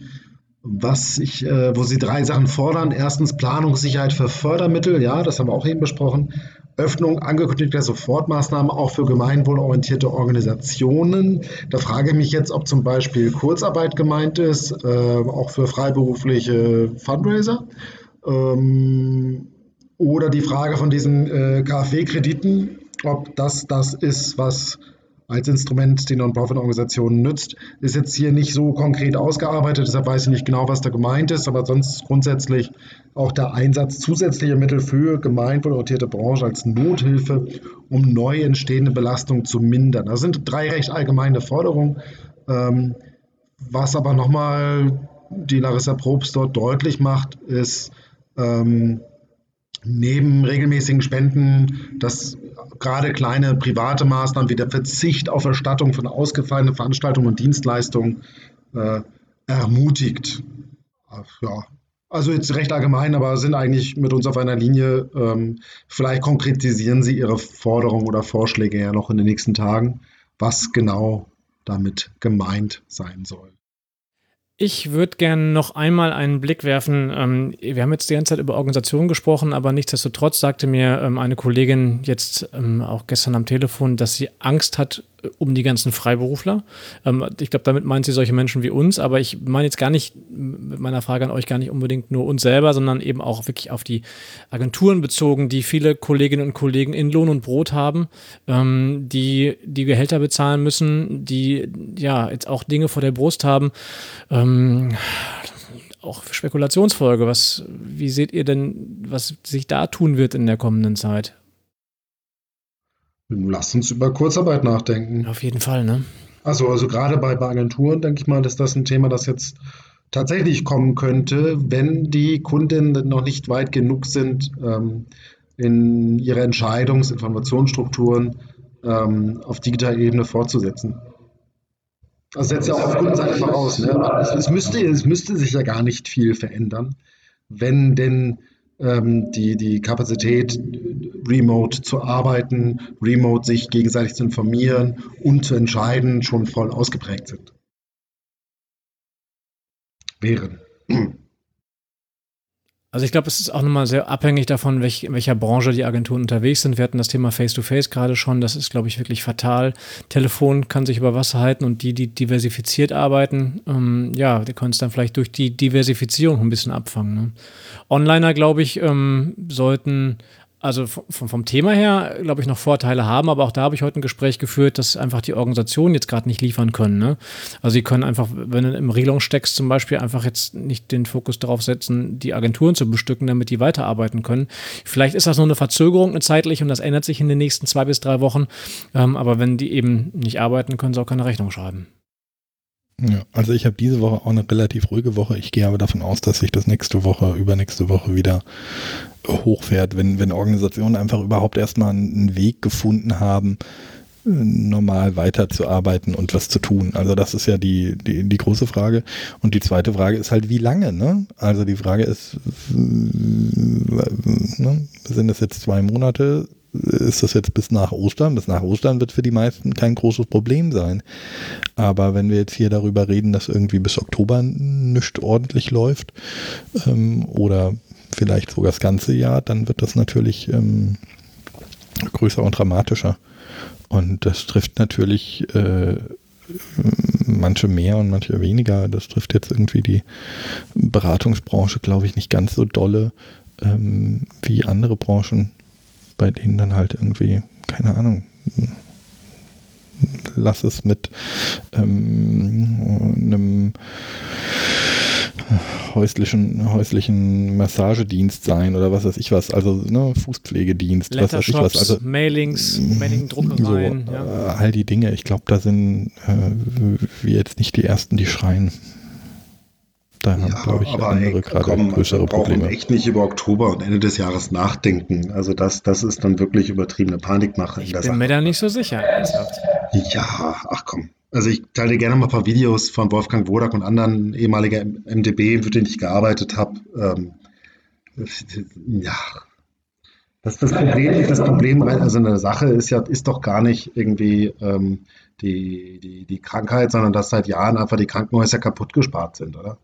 C: was ich, äh, wo sie drei Sachen fordern. Erstens Planungssicherheit für Fördermittel, ja, das haben wir auch eben besprochen. Öffnung angekündigter Sofortmaßnahmen auch für gemeinwohlorientierte Organisationen. Da frage ich mich jetzt, ob zum Beispiel Kurzarbeit gemeint ist, äh, auch für freiberufliche Fundraiser. Ähm, oder die Frage von diesen äh, KfW-Krediten, ob das das ist, was als Instrument die Non-Profit-Organisationen nützt, ist jetzt hier nicht so konkret ausgearbeitet. Deshalb weiß ich nicht genau, was da gemeint ist. Aber sonst grundsätzlich auch der Einsatz zusätzlicher Mittel für gemeinwohlorientierte Branchen als Nothilfe, um neu entstehende Belastungen zu mindern. Das sind drei recht allgemeine Forderungen. Ähm, was aber nochmal die Larissa Probst dort deutlich macht, ist, ähm, neben regelmäßigen Spenden, dass gerade kleine private Maßnahmen wie der Verzicht auf Erstattung von ausgefallenen Veranstaltungen und Dienstleistungen äh, ermutigt. Ja, also jetzt recht allgemein, aber sind eigentlich mit uns auf einer Linie. Ähm, vielleicht konkretisieren Sie Ihre Forderungen oder Vorschläge ja noch in den nächsten Tagen, was genau damit gemeint sein soll.
A: Ich würde gerne noch einmal einen Blick werfen. Ähm, wir haben jetzt die ganze Zeit über Organisationen gesprochen, aber nichtsdestotrotz sagte mir ähm, eine Kollegin jetzt ähm, auch gestern am Telefon, dass sie Angst hat um die ganzen Freiberufler. Ähm, ich glaube, damit meint sie solche Menschen wie uns, aber ich meine jetzt gar nicht mit meiner Frage an euch gar nicht unbedingt nur uns selber, sondern eben auch wirklich auf die Agenturen bezogen, die viele Kolleginnen und Kollegen in Lohn und Brot haben, ähm, die die Gehälter bezahlen müssen, die ja jetzt auch Dinge vor der Brust haben. Ähm, auch Spekulationsfolge. Was, wie seht ihr denn, was sich da tun wird in der kommenden Zeit?
C: Lass uns über Kurzarbeit nachdenken.
A: Auf jeden Fall, ne?
C: Also, also gerade bei, bei Agenturen denke ich mal, dass das ein Thema, das jetzt tatsächlich kommen könnte, wenn die Kundinnen noch nicht weit genug sind, ähm, in ihre Entscheidungs-, Informationsstrukturen ähm, auf digitaler Ebene fortzusetzen. Das setzt ja auch auf Kundenseite voraus. Ne? Es, es, müsste, es müsste sich ja gar nicht viel verändern, wenn denn die, die Kapazität, remote zu arbeiten, remote sich gegenseitig zu informieren und zu entscheiden, schon voll ausgeprägt sind. Wären. [CLEARS THROAT]
A: Also ich glaube, es ist auch nochmal sehr abhängig davon, welch, in welcher Branche die Agenturen unterwegs sind. Wir hatten das Thema Face-to-Face -face gerade schon. Das ist, glaube ich, wirklich fatal. Telefon kann sich über Wasser halten und die, die diversifiziert arbeiten, ähm, ja, die können es dann vielleicht durch die Diversifizierung ein bisschen abfangen. Ne? Onliner, glaube ich, ähm, sollten also vom, vom Thema her, glaube ich, noch Vorteile haben, aber auch da habe ich heute ein Gespräch geführt, dass einfach die Organisationen jetzt gerade nicht liefern können. Ne? Also sie können einfach, wenn du im Relaunch steckst zum Beispiel, einfach jetzt nicht den Fokus darauf setzen, die Agenturen zu bestücken, damit die weiterarbeiten können. Vielleicht ist das nur eine Verzögerung, eine zeitliche, und das ändert sich in den nächsten zwei bis drei Wochen. Ähm, aber wenn die eben nicht arbeiten, können sie auch keine Rechnung schreiben.
B: Ja, also ich habe diese Woche auch eine relativ ruhige Woche. Ich gehe aber davon aus, dass sich das nächste Woche, übernächste Woche wieder hochfährt, wenn, wenn Organisationen einfach überhaupt erstmal einen Weg gefunden haben, normal weiterzuarbeiten und was zu tun. Also das ist ja die, die, die große Frage. Und die zweite Frage ist halt, wie lange? Ne? Also die Frage ist, ne? sind es jetzt zwei Monate? Ist das jetzt bis nach Ostern? Bis nach Ostern wird für die meisten kein großes Problem sein. Aber wenn wir jetzt hier darüber reden, dass irgendwie bis Oktober nichts ordentlich läuft ähm, oder vielleicht sogar das ganze Jahr, dann wird das natürlich ähm, größer und dramatischer. Und das trifft natürlich äh, manche mehr und manche weniger. Das trifft jetzt irgendwie die Beratungsbranche, glaube ich, nicht ganz so dolle ähm, wie andere Branchen, bei denen dann halt irgendwie, keine Ahnung, lass es mit ähm, einem häuslichen, häuslichen Massagedienst sein oder was weiß ich was, also ne, Fußpflegedienst, was weiß ich was. Also,
A: Mailings, Mailing-Druckereien.
B: So, ja. äh, all die Dinge, ich glaube, da sind äh, wir jetzt nicht die Ersten, die schreien. Da haben, ja, glaube ich, andere gerade komm, größere Probleme.
C: echt nicht über Oktober und Ende des Jahres nachdenken. Also das, das ist dann wirklich übertriebene Panikmache.
A: Ich bin Sache. mir da nicht so sicher.
C: Ja, ach komm. Also ich teile gerne mal ein paar Videos von Wolfgang Wodak und anderen ehemaligen MDB, für den ich gearbeitet habe. Ähm, ja, das, das Problem, das Problem, also eine Sache ist ja, ist doch gar nicht irgendwie ähm, die, die, die Krankheit, sondern dass seit Jahren einfach die Krankenhäuser kaputt gespart sind, oder?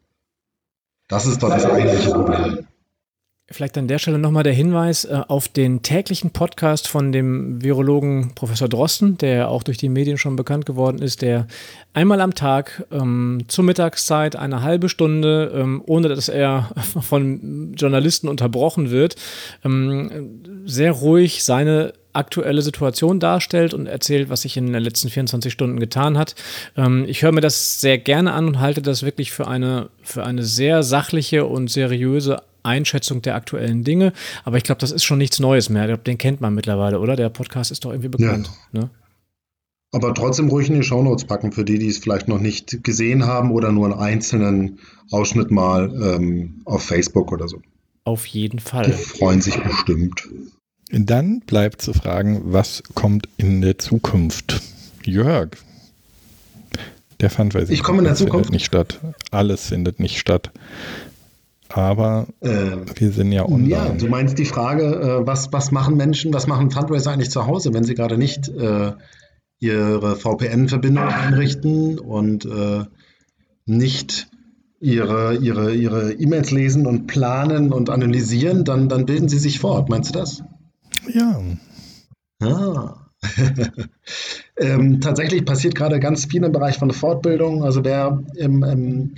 C: Das ist doch das eigentliche Problem.
A: Vielleicht an der Stelle nochmal der Hinweis äh, auf den täglichen Podcast von dem Virologen Professor Drosten, der auch durch die Medien schon bekannt geworden ist, der einmal am Tag ähm, zur Mittagszeit eine halbe Stunde, ähm, ohne dass er [LAUGHS] von Journalisten unterbrochen wird, ähm, sehr ruhig seine aktuelle Situation darstellt und erzählt, was sich in den letzten 24 Stunden getan hat. Ähm, ich höre mir das sehr gerne an und halte das wirklich für eine, für eine sehr sachliche und seriöse Einschätzung der aktuellen Dinge. Aber ich glaube, das ist schon nichts Neues mehr. Glaub, den kennt man mittlerweile, oder? Der Podcast ist doch irgendwie bekannt. Ja. Ne?
C: Aber trotzdem ruhig in die Shownotes packen für die, die es vielleicht noch nicht gesehen haben oder nur einen einzelnen Ausschnitt mal ähm, auf Facebook oder so.
A: Auf jeden Fall.
C: Die freuen sich bestimmt.
B: Dann bleibt zu fragen, was kommt in der Zukunft? Jörg, der Fundraising
C: ich komme in der Zukunft
B: findet nicht statt. Alles findet nicht statt aber äh, wir sind ja online. Ja,
C: du meinst die Frage, äh, was, was machen Menschen, was machen Fundraiser eigentlich zu Hause, wenn sie gerade nicht äh, ihre VPN-Verbindung einrichten und äh, nicht ihre ihre ihre E-Mails lesen und planen und analysieren, dann, dann bilden sie sich fort. Meinst du das?
B: Ja.
C: Ah. [LAUGHS] ähm, tatsächlich passiert gerade ganz viel im Bereich von Fortbildung. Also wer im, im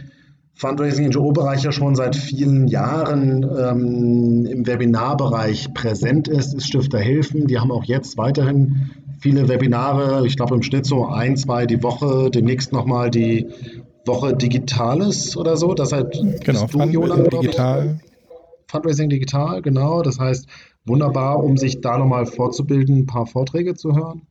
C: Fundraising-NGO-Bereich ja schon seit vielen Jahren ähm, im Webinarbereich präsent ist, ist Stifter Hilfen. Die haben auch jetzt weiterhin viele Webinare, ich glaube im Schnitt so ein, zwei die Woche, demnächst nochmal die Woche Digitales oder so. Das heißt,
B: genau, Fundraising digital.
C: Fundraising digital, genau. Das heißt, wunderbar, um sich da nochmal vorzubilden, ein paar Vorträge zu hören.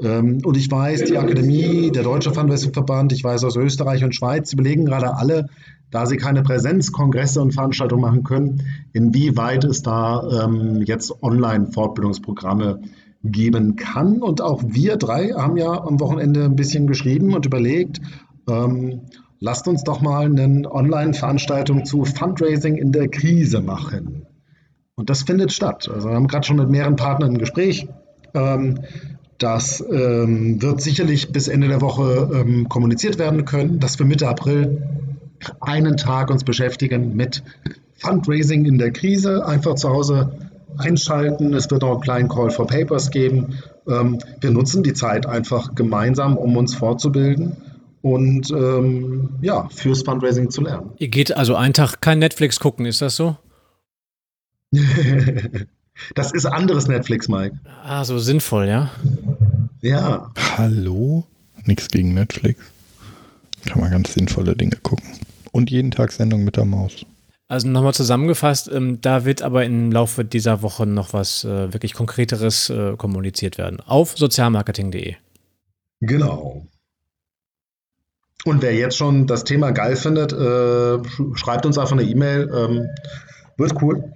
C: Ähm, und ich weiß, die Akademie, der Deutsche Fundraising-Verband, ich weiß aus Österreich und Schweiz, überlegen gerade alle, da sie keine Präsenzkongresse und Veranstaltungen machen können, inwieweit es da ähm, jetzt Online-Fortbildungsprogramme geben kann. Und auch wir drei haben ja am Wochenende ein bisschen geschrieben und überlegt, ähm, lasst uns doch mal eine Online-Veranstaltung zu Fundraising in der Krise machen. Und das findet statt. Also wir haben gerade schon mit mehreren Partnern ein Gespräch. Ähm, das ähm, wird sicherlich bis Ende der Woche ähm, kommuniziert werden können, dass wir Mitte April einen Tag uns beschäftigen mit Fundraising in der Krise. Einfach zu Hause einschalten. Es wird auch einen kleinen Call for Papers geben. Wir nutzen die Zeit einfach gemeinsam, um uns fortzubilden und ähm, ja, fürs Fundraising zu lernen.
A: Ihr geht also einen Tag kein Netflix gucken, ist das so? [LAUGHS]
C: Das ist anderes Netflix, Mike.
A: Ah, so sinnvoll, ja?
C: Ja.
B: Hallo? Nichts gegen Netflix. Kann man ganz sinnvolle Dinge gucken. Und jeden Tag Sendung mit der Maus.
A: Also nochmal zusammengefasst, ähm, da wird aber im Laufe dieser Woche noch was äh, wirklich Konkreteres äh, kommuniziert werden. Auf sozialmarketing.de.
C: Genau. Und wer jetzt schon das Thema geil findet, äh, schreibt uns einfach eine E-Mail. Ähm, wird cool.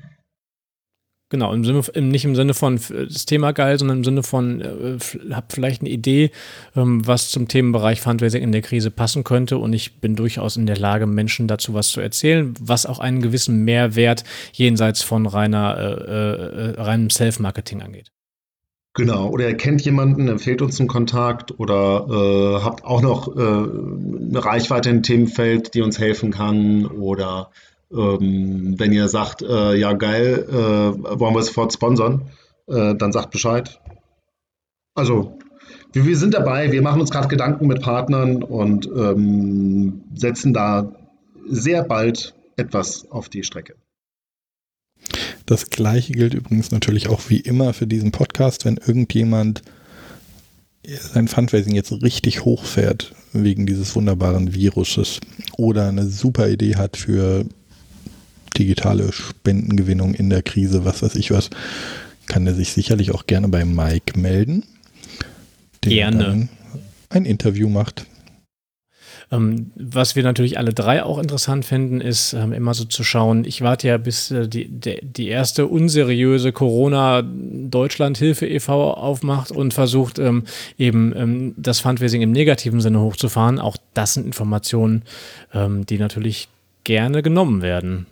A: Genau, im Sinne, nicht im Sinne von das Thema geil, sondern im Sinne von, äh, hab vielleicht eine Idee, ähm, was zum Themenbereich Fundraising in der Krise passen könnte. Und ich bin durchaus in der Lage, Menschen dazu was zu erzählen, was auch einen gewissen Mehrwert jenseits von reiner, äh, äh, reinem Self-Marketing angeht.
C: Genau, oder ihr kennt jemanden, empfehlt uns einen Kontakt oder äh, habt auch noch äh, eine Reichweite im Themenfeld, die uns helfen kann oder ähm, wenn ihr sagt, äh, ja geil, äh, wollen wir sofort sponsern, äh, dann sagt Bescheid. Also, wir, wir, sind dabei, wir machen uns gerade Gedanken mit Partnern und ähm, setzen da sehr bald etwas auf die Strecke.
B: Das gleiche gilt übrigens natürlich auch wie immer für diesen Podcast, wenn irgendjemand sein Fundraising jetzt richtig hochfährt wegen dieses wunderbaren Viruses oder eine super Idee hat für digitale Spendengewinnung in der Krise, was weiß ich was, kann er sich sicherlich auch gerne bei Mike melden.
A: gerne.
B: Ein Interview macht.
A: Ähm, was wir natürlich alle drei auch interessant finden, ist ähm, immer so zu schauen. Ich warte ja, bis äh, die, die, die, erste unseriöse Corona-Deutschland-Hilfe e.V. aufmacht und versucht, ähm, eben ähm, das Fundraising im negativen Sinne hochzufahren. Auch das sind Informationen, ähm, die natürlich gerne genommen werden.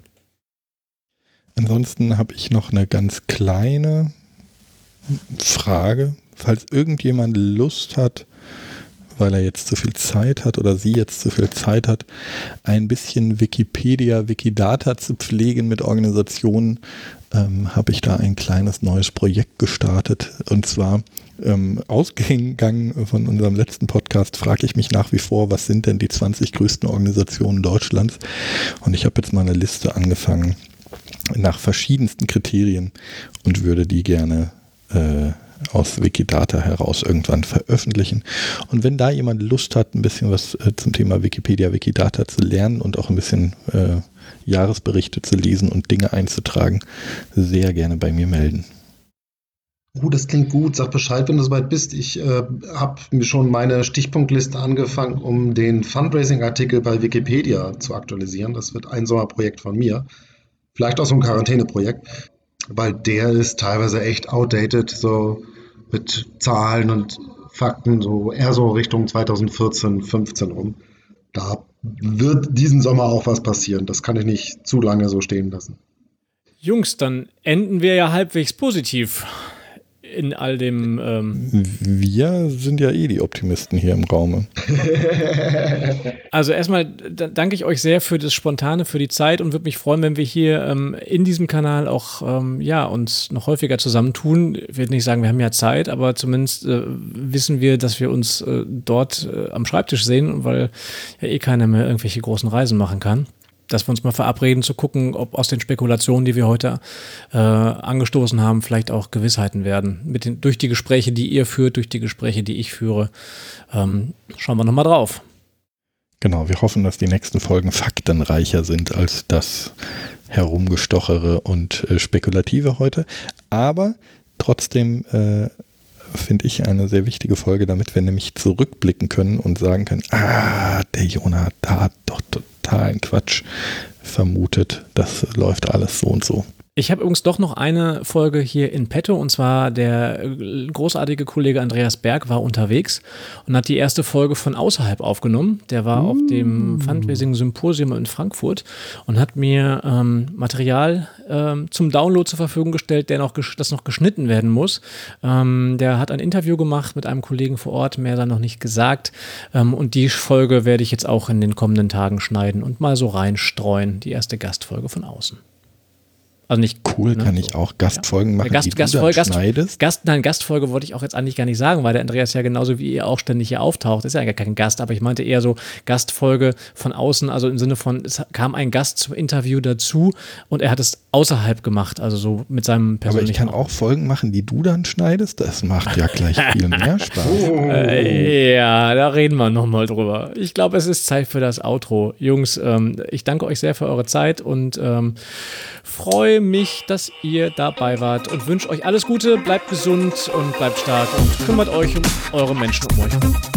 B: Ansonsten habe ich noch eine ganz kleine Frage. Falls irgendjemand Lust hat, weil er jetzt zu viel Zeit hat oder sie jetzt zu viel Zeit hat, ein bisschen Wikipedia, Wikidata zu pflegen mit Organisationen, ähm, habe ich da ein kleines neues Projekt gestartet. Und zwar ähm, ausgegangen von unserem letzten Podcast frage ich mich nach wie vor, was sind denn die 20 größten Organisationen Deutschlands? Und ich habe jetzt mal eine Liste angefangen nach verschiedensten Kriterien und würde die gerne äh, aus Wikidata heraus irgendwann veröffentlichen. Und wenn da jemand Lust hat, ein bisschen was äh, zum Thema Wikipedia, Wikidata zu lernen und auch ein bisschen äh, Jahresberichte zu lesen und Dinge einzutragen, sehr gerne bei mir melden.
C: Oh, das klingt gut. Sag Bescheid, wenn du soweit bist. Ich äh, habe mir schon meine Stichpunktliste angefangen, um den Fundraising-Artikel bei Wikipedia zu aktualisieren. Das wird ein Sommerprojekt von mir. Vielleicht auch so ein Quarantäneprojekt, weil der ist teilweise echt outdated, so mit Zahlen und Fakten, so eher so Richtung 2014, 15 rum. Da wird diesen Sommer auch was passieren. Das kann ich nicht zu lange so stehen lassen.
A: Jungs, dann enden wir ja halbwegs positiv in all dem. Ähm
B: Wir sind ja eh die Optimisten hier im Raume. [LAUGHS]
A: also erstmal danke ich euch sehr für das Spontane, für die Zeit und würde mich freuen, wenn wir hier ähm, in diesem Kanal auch ähm, ja, uns noch häufiger zusammentun. Ich will nicht sagen, wir haben ja Zeit, aber zumindest äh, wissen wir, dass wir uns äh, dort äh, am Schreibtisch sehen, weil ja eh keiner mehr irgendwelche großen Reisen machen kann dass wir uns mal verabreden, zu gucken, ob aus den Spekulationen, die wir heute äh, angestoßen haben, vielleicht auch Gewissheiten werden. Mit den, durch die Gespräche, die ihr führt, durch die Gespräche, die ich führe. Ähm, schauen wir nochmal drauf.
B: Genau, wir hoffen, dass die nächsten Folgen faktenreicher sind als das Herumgestochere und äh, Spekulative heute. Aber trotzdem äh, finde ich eine sehr wichtige Folge, damit wir nämlich zurückblicken können und sagen können, ah, der Jonah, da hat doch totalen Quatsch vermutet. Das läuft alles so und so.
A: Ich habe übrigens doch noch eine Folge hier in petto und zwar der großartige Kollege Andreas Berg war unterwegs und hat die erste Folge von außerhalb aufgenommen. Der war mm. auf dem. Fundraising Symposium in Frankfurt und hat mir ähm, Material ähm, zum Download zur Verfügung gestellt, der noch das noch geschnitten werden muss. Ähm, der hat ein Interview gemacht mit einem Kollegen vor Ort, mehr dann noch nicht gesagt. Ähm, und die Folge werde ich jetzt auch in den kommenden Tagen schneiden und mal so reinstreuen. Die erste Gastfolge von außen.
B: Also nicht cool, ne? kann ich auch Gastfolgen machen, Gast, die Gastfolge, du Gast, schneidest.
A: Gast, nein, Gastfolge wollte ich auch jetzt eigentlich gar nicht sagen, weil der Andreas ja genauso wie ihr auch ständig hier auftaucht. Ist ja gar kein Gast, aber ich meinte eher so Gastfolge von außen, also im Sinne von, es kam ein Gast zum Interview dazu und er hat es außerhalb gemacht, also so mit seinem
B: persönlichen. Aber ich kann auch Folgen machen, die du dann schneidest. Das macht ja gleich [LAUGHS] viel mehr Spaß.
A: Oh. Äh, ja, da reden wir nochmal drüber. Ich glaube, es ist Zeit für das Outro. Jungs, ähm, ich danke euch sehr für eure Zeit und ähm, freue mich, dass ihr dabei wart und wünsche euch alles Gute, bleibt gesund und bleibt stark und kümmert euch um eure Menschen um euch.